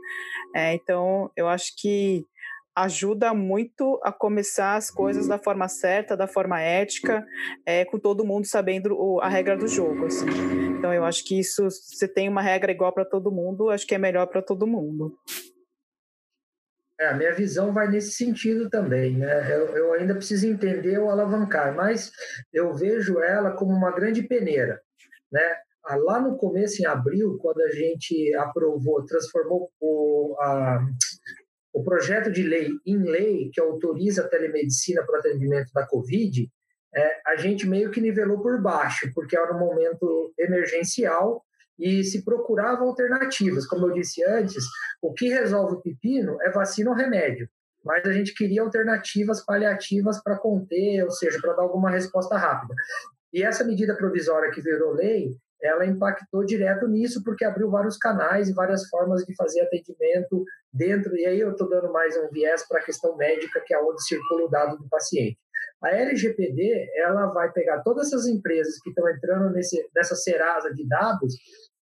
É, então, eu acho que ajuda muito a começar as coisas da forma certa, da forma ética, é, com todo mundo sabendo o, a regra do jogo. Assim. Então, eu acho que isso, se tem uma regra igual para todo mundo, acho que é melhor para todo mundo. É, a minha visão vai nesse sentido também, né? Eu, eu, ainda preciso entender o alavancar, mas eu vejo ela como uma grande peneira, né? Ah, lá no começo, em abril, quando a gente aprovou, transformou o, a, o projeto de lei em lei que autoriza a telemedicina para o atendimento da Covid, é, a gente meio que nivelou por baixo, porque era um momento emergencial e se procurava alternativas. Como eu disse antes, o que resolve o pepino é vacina ou remédio, mas a gente queria alternativas paliativas para conter, ou seja, para dar alguma resposta rápida. E essa medida provisória que virou lei, ela impactou direto nisso, porque abriu vários canais e várias formas de fazer atendimento dentro, e aí eu estou dando mais um viés para a questão médica, que é onde circula o dado do paciente. A LGPD, ela vai pegar todas essas empresas que estão entrando nesse, nessa serasa de dados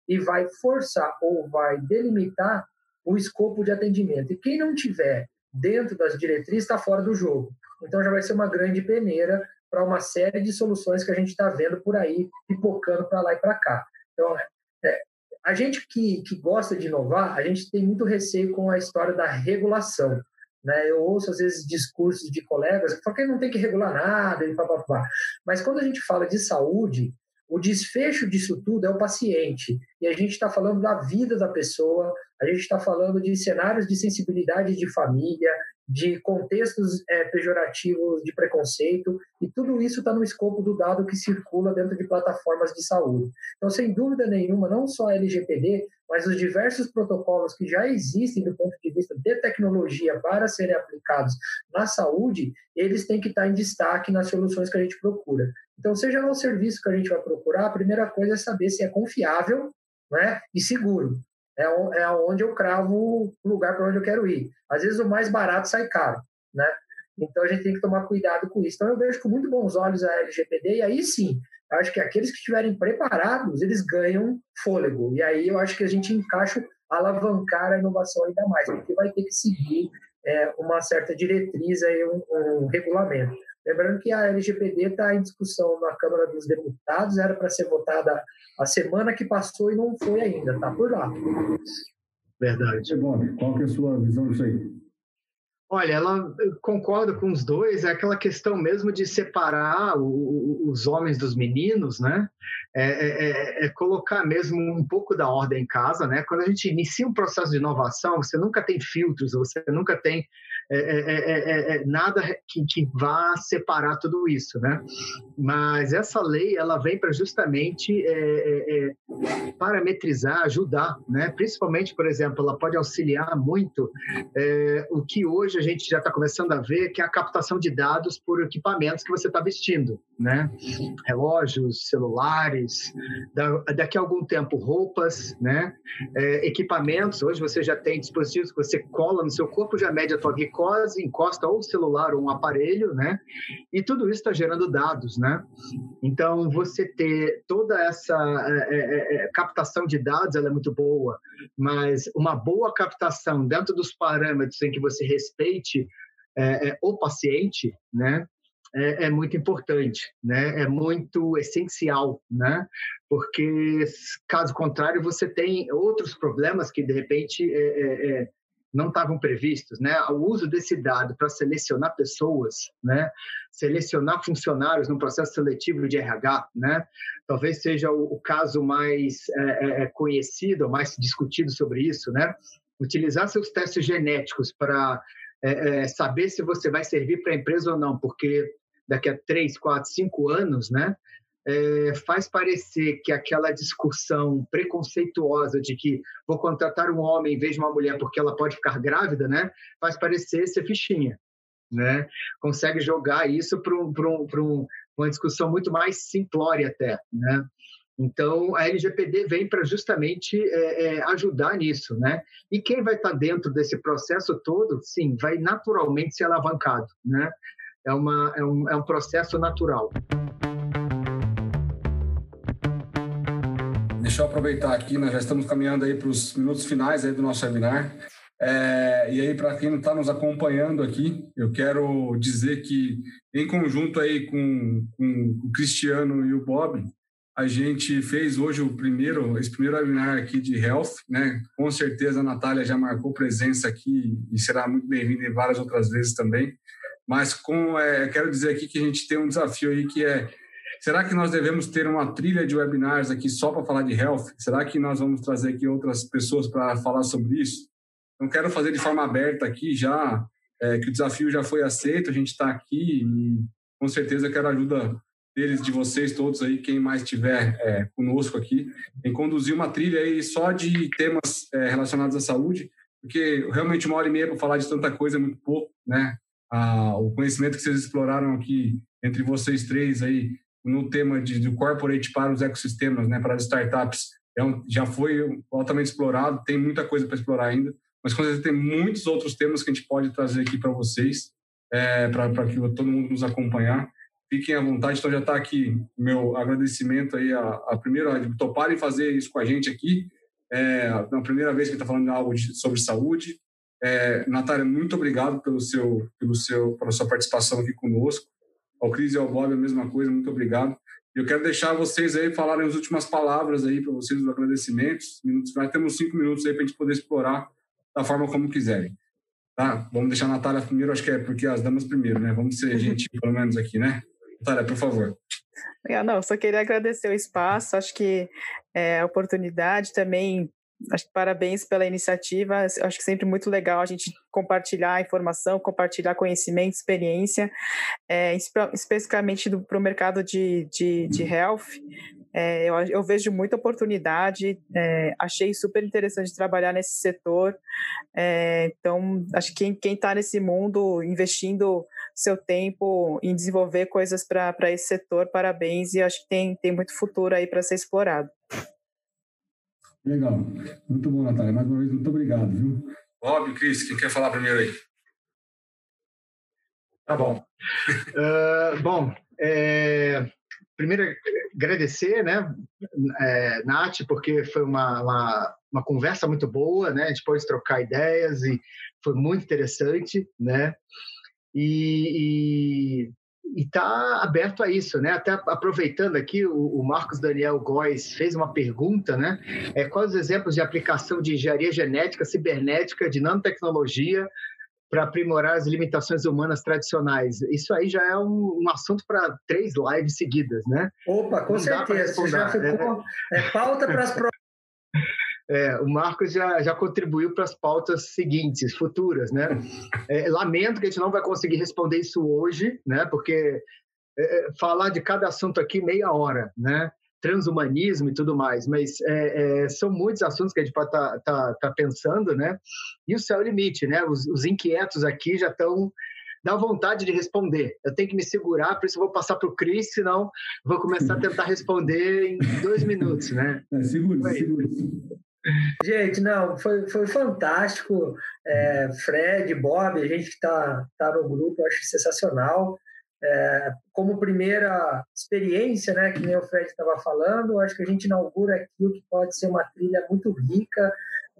e vai forçar ou vai delimitar o escopo de atendimento. E quem não tiver dentro das diretrizes está fora do jogo. Então já vai ser uma grande peneira para uma série de soluções que a gente está vendo por aí, pipocando para lá e para cá. Então, é, a gente que, que gosta de inovar, a gente tem muito receio com a história da regulação. Né? Eu ouço, às vezes, discursos de colegas que falam que não tem que regular nada e papapá. Mas quando a gente fala de saúde, o desfecho disso tudo é o paciente. E a gente está falando da vida da pessoa, a gente está falando de cenários de sensibilidade de família, de contextos é, pejorativos de preconceito, e tudo isso está no escopo do dado que circula dentro de plataformas de saúde. Então, sem dúvida nenhuma, não só a LGPD, mas os diversos protocolos que já existem do ponto de vista de tecnologia para serem aplicados na saúde, eles têm que estar em destaque nas soluções que a gente procura. Então, seja lá o serviço que a gente vai procurar, a primeira coisa é saber se é confiável né, e seguro é, é onde eu cravo o lugar para onde eu quero ir. Às vezes o mais barato sai caro, né? Então a gente tem que tomar cuidado com isso. Então eu vejo com muito bons olhos a LGPD e aí sim, acho que aqueles que estiverem preparados, eles ganham fôlego. E aí eu acho que a gente encaixa alavancar a inovação ainda mais, porque vai ter que seguir é, uma certa diretriz aí, um, um regulamento. Lembrando que a LGPD está em discussão na Câmara dos Deputados, era para ser votada a semana que passou e não foi ainda, está por lá. Verdade. Qual que é a sua visão disso aí? Olha, ela concorda com os dois, é aquela questão mesmo de separar o, os homens dos meninos, né? É, é, é, é, colocar mesmo um pouco da ordem em casa, né? Quando a gente inicia um processo de inovação, você nunca tem filtros, você nunca tem é é, é, é, é, nada que, que vá separar tudo isso, né? Mas essa lei ela vem para justamente parametrizar, ajudar, né? Principalmente, por exemplo, ela pode auxiliar muito o que hoje a gente já está começando a ver, que é a captação de dados por equipamentos que você está vestindo, né? Relógios, celulares, daqui a algum tempo roupas, né? equipamentos. Hoje você já tem dispositivos que você cola no seu corpo já mede a tua glicose glicose, encosta ou celular ou um aparelho, né? E tudo isso está gerando dados, né? Então, você ter toda essa é, é, é, captação de dados, ela é muito boa, mas uma boa captação dentro dos parâmetros em que você respeite é, é o paciente, né? É, é, muito importante, né? É muito essencial, né? Porque caso contrário você tem outros problemas que de repente é, é, não estavam previstos, né? O uso desse dado para selecionar pessoas, né? Selecionar funcionários no processo seletivo de RH, né? Talvez seja o, o caso mais é, é, é conhecido, mais discutido sobre isso, né? Utilizar seus testes genéticos para é, é, saber se você vai servir para a empresa ou não, porque daqui a três, quatro, cinco anos, né? É, faz parecer que aquela discussão preconceituosa de que vou contratar um homem em vez de uma mulher porque ela pode ficar grávida, né, faz parecer ser fichinha. Né? Consegue jogar isso para um, um, um, uma discussão muito mais simplória até. Né? Então, a LGPD vem para justamente é, é, ajudar nisso, né? E quem vai estar dentro desse processo todo, sim, vai naturalmente ser alavancado, né? É, uma, é, um, é um processo natural. Deixa eu aproveitar aqui, nós já estamos caminhando aí para os minutos finais aí do nosso webinar. É, e aí, para quem está nos acompanhando aqui, eu quero dizer que, em conjunto aí com, com o Cristiano e o Bob, a gente fez hoje o primeiro, esse primeiro webinar aqui de Health, né? Com certeza a Natália já marcou presença aqui e será muito bem-vinda em várias outras vezes também. Mas com, é, quero dizer aqui que a gente tem um desafio aí que é Será que nós devemos ter uma trilha de webinars aqui só para falar de health? Será que nós vamos trazer aqui outras pessoas para falar sobre isso? Não quero fazer de forma aberta aqui já, é, que o desafio já foi aceito, a gente está aqui e com certeza quero a ajuda deles, de vocês todos aí, quem mais estiver é, conosco aqui, em conduzir uma trilha aí só de temas é, relacionados à saúde, porque realmente uma hora e meia para falar de tanta coisa é muito pouco, né? Ah, o conhecimento que vocês exploraram aqui entre vocês três aí no tema de, do corporate para os ecossistemas, né, para as startups, é um, já foi altamente explorado, tem muita coisa para explorar ainda, mas com certeza tem muitos outros temas que a gente pode trazer aqui para vocês, é, para que todo mundo nos acompanhar. Fiquem à vontade, então já está aqui meu agradecimento aí a, a primeiro a toparem fazer isso com a gente aqui, é a primeira vez que está falando algo de, sobre saúde. É, Natália, muito obrigado pelo seu, pelo seu, pela sua participação aqui conosco. Ao Cris e ao Bob, a mesma coisa, muito obrigado. Eu quero deixar vocês aí falarem as últimas palavras aí para vocês, os agradecimentos. Minutos, nós temos cinco minutos aí para a gente poder explorar da forma como quiserem. Tá? Vamos deixar a Natália primeiro, acho que é porque as damas primeiro, né? Vamos ser <laughs> gente pelo menos aqui, né? Natália, por favor. Não, só queria agradecer o espaço, acho que é, a oportunidade também Acho que parabéns pela iniciativa. Acho que sempre muito legal a gente compartilhar informação, compartilhar conhecimento, experiência, é, especificamente para o mercado de, de, de health. É, eu, eu, vejo muita oportunidade, é, achei super interessante trabalhar nesse setor. É, então, acho que quem está nesse mundo investindo seu tempo em desenvolver coisas para esse setor, parabéns, e acho que tem, tem muito futuro aí para ser explorado. Legal. Muito bom, Natália. Mais uma vez, muito obrigado, viu? Bob, Cris, quem quer falar primeiro aí? Tá bom. uh, <laughs> bom, é, primeiro agradecer, né, é, Nath, porque foi uma, uma, uma, conversa muito boa, né, a gente pôde trocar ideias e foi muito interessante, né, e, e e está aberto a isso, né? Até aproveitando aqui, o, Marcos Daniel Góes fez uma pergunta, né? É, quais os exemplos de aplicação de engenharia genética, cibernética, de nanotecnologia para aprimorar as limitações humanas tradicionais? Isso aí já é um, um assunto para três lives seguidas, né? Opa, com Não certeza. Já ficou é, é pauta para as <laughs> é, o Marcos já, já contribuiu para as pautas seguintes, futuras, né? É, lamento que a gente não vai conseguir responder isso hoje, né? Porque é, é falar de cada assunto aqui meia hora, né? Transhumanismo e tudo mais, mas é, é, são muitos assuntos que a gente pode estar tá, tá, tá, pensando, né? E o céu é o limite, né? Os, os inquietos aqui já estão dá vontade de responder. Eu tenho que me segurar, por isso eu vou passar para o Cris, senão vou começar a tentar responder em dois minutos, né? É, segura, segura. Gente, não, foi, foi fantástico. É, Fred, Bob, a gente que está tá no grupo, acho sensacional. É, como primeira experiência, né, que nem o Fred estava falando, acho que a gente inaugura aqui o que pode ser uma trilha muito rica,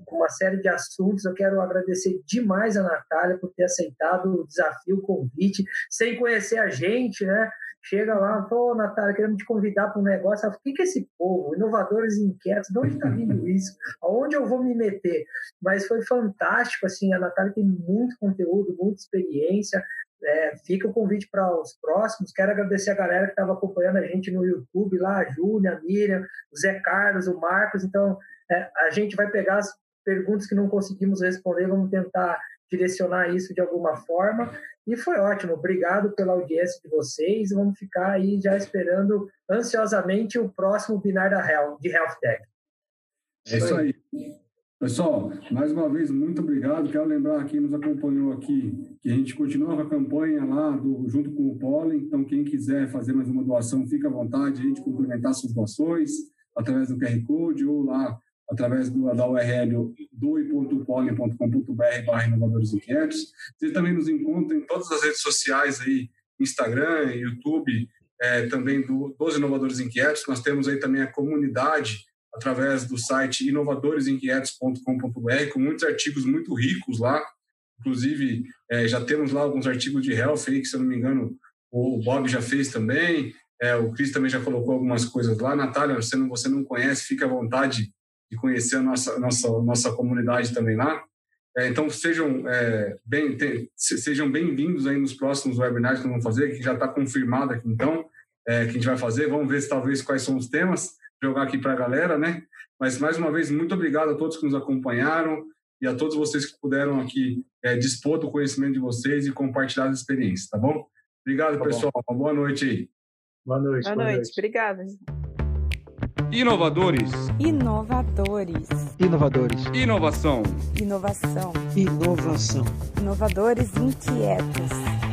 com uma série de assuntos. Eu quero agradecer demais a Natália por ter aceitado o desafio, o convite, sem conhecer a gente, né? chega lá, pô, Natália, queremos te convidar para um negócio. o que, que é esse povo? Inovadores inquietos, de onde está vindo <laughs> isso? Aonde eu vou me meter? Mas foi fantástico, assim, a Natália tem muito conteúdo, muita experiência. É, fica o convite para os próximos. Quero agradecer a galera que estava acompanhando a gente no YouTube, lá, a Júlia, a Miriam, o Zé Carlos, o Marcos. Então, é, a gente vai pegar as perguntas que não conseguimos responder, vamos tentar direcionar isso de alguma forma. E foi ótimo. Obrigado pela audiência de vocês. Vamos ficar aí já esperando ansiosamente o próximo binar da Health, de Health Tech. É isso aí. Pessoal, mais uma vez, muito obrigado. Quero lembrar quem nos acompanhou aqui que a gente continua com a campanha lá do, junto com o Pólen. Então, quem quiser fazer mais uma doação, fica à vontade a gente complementar suas doações através do QR Code ou lá através do, da URL doe.poli.com.br barra inovadores inquietos. Você também nos encontra em todas as redes sociais aí, Instagram, YouTube, é, também do, dos Inovadores Inquietos. Nós temos aí também a comunidade através do site inovadoresinquietos.com.br, com muitos artigos muito ricos lá. Inclusive, é, já temos lá alguns artigos de health aí, que, se eu não me engano, o Bob já fez também, é, o Cris também já colocou algumas coisas lá. Natália, não, você não conhece, fique à vontade de conhecer a nossa, nossa, nossa comunidade também lá. É, então, sejam é, bem, te, sejam bem-vindos aí nos próximos webinars que vamos fazer, que já está confirmado aqui, então, é, que a gente vai fazer. Vamos ver se talvez quais são os temas, jogar aqui para a galera, né? Mas, mais uma vez, muito obrigado a todos que nos acompanharam e a todos vocês que puderam aqui é, dispor do conhecimento de vocês e compartilhar as experiências, tá bom? Obrigado, tá pessoal. Bom. Uma boa noite aí. Boa noite. Boa, boa noite. noite. Obrigada. Inovadores. Inovadores. Inovadores. Inovação. Inovação. Inovação. Inovadores inquietos.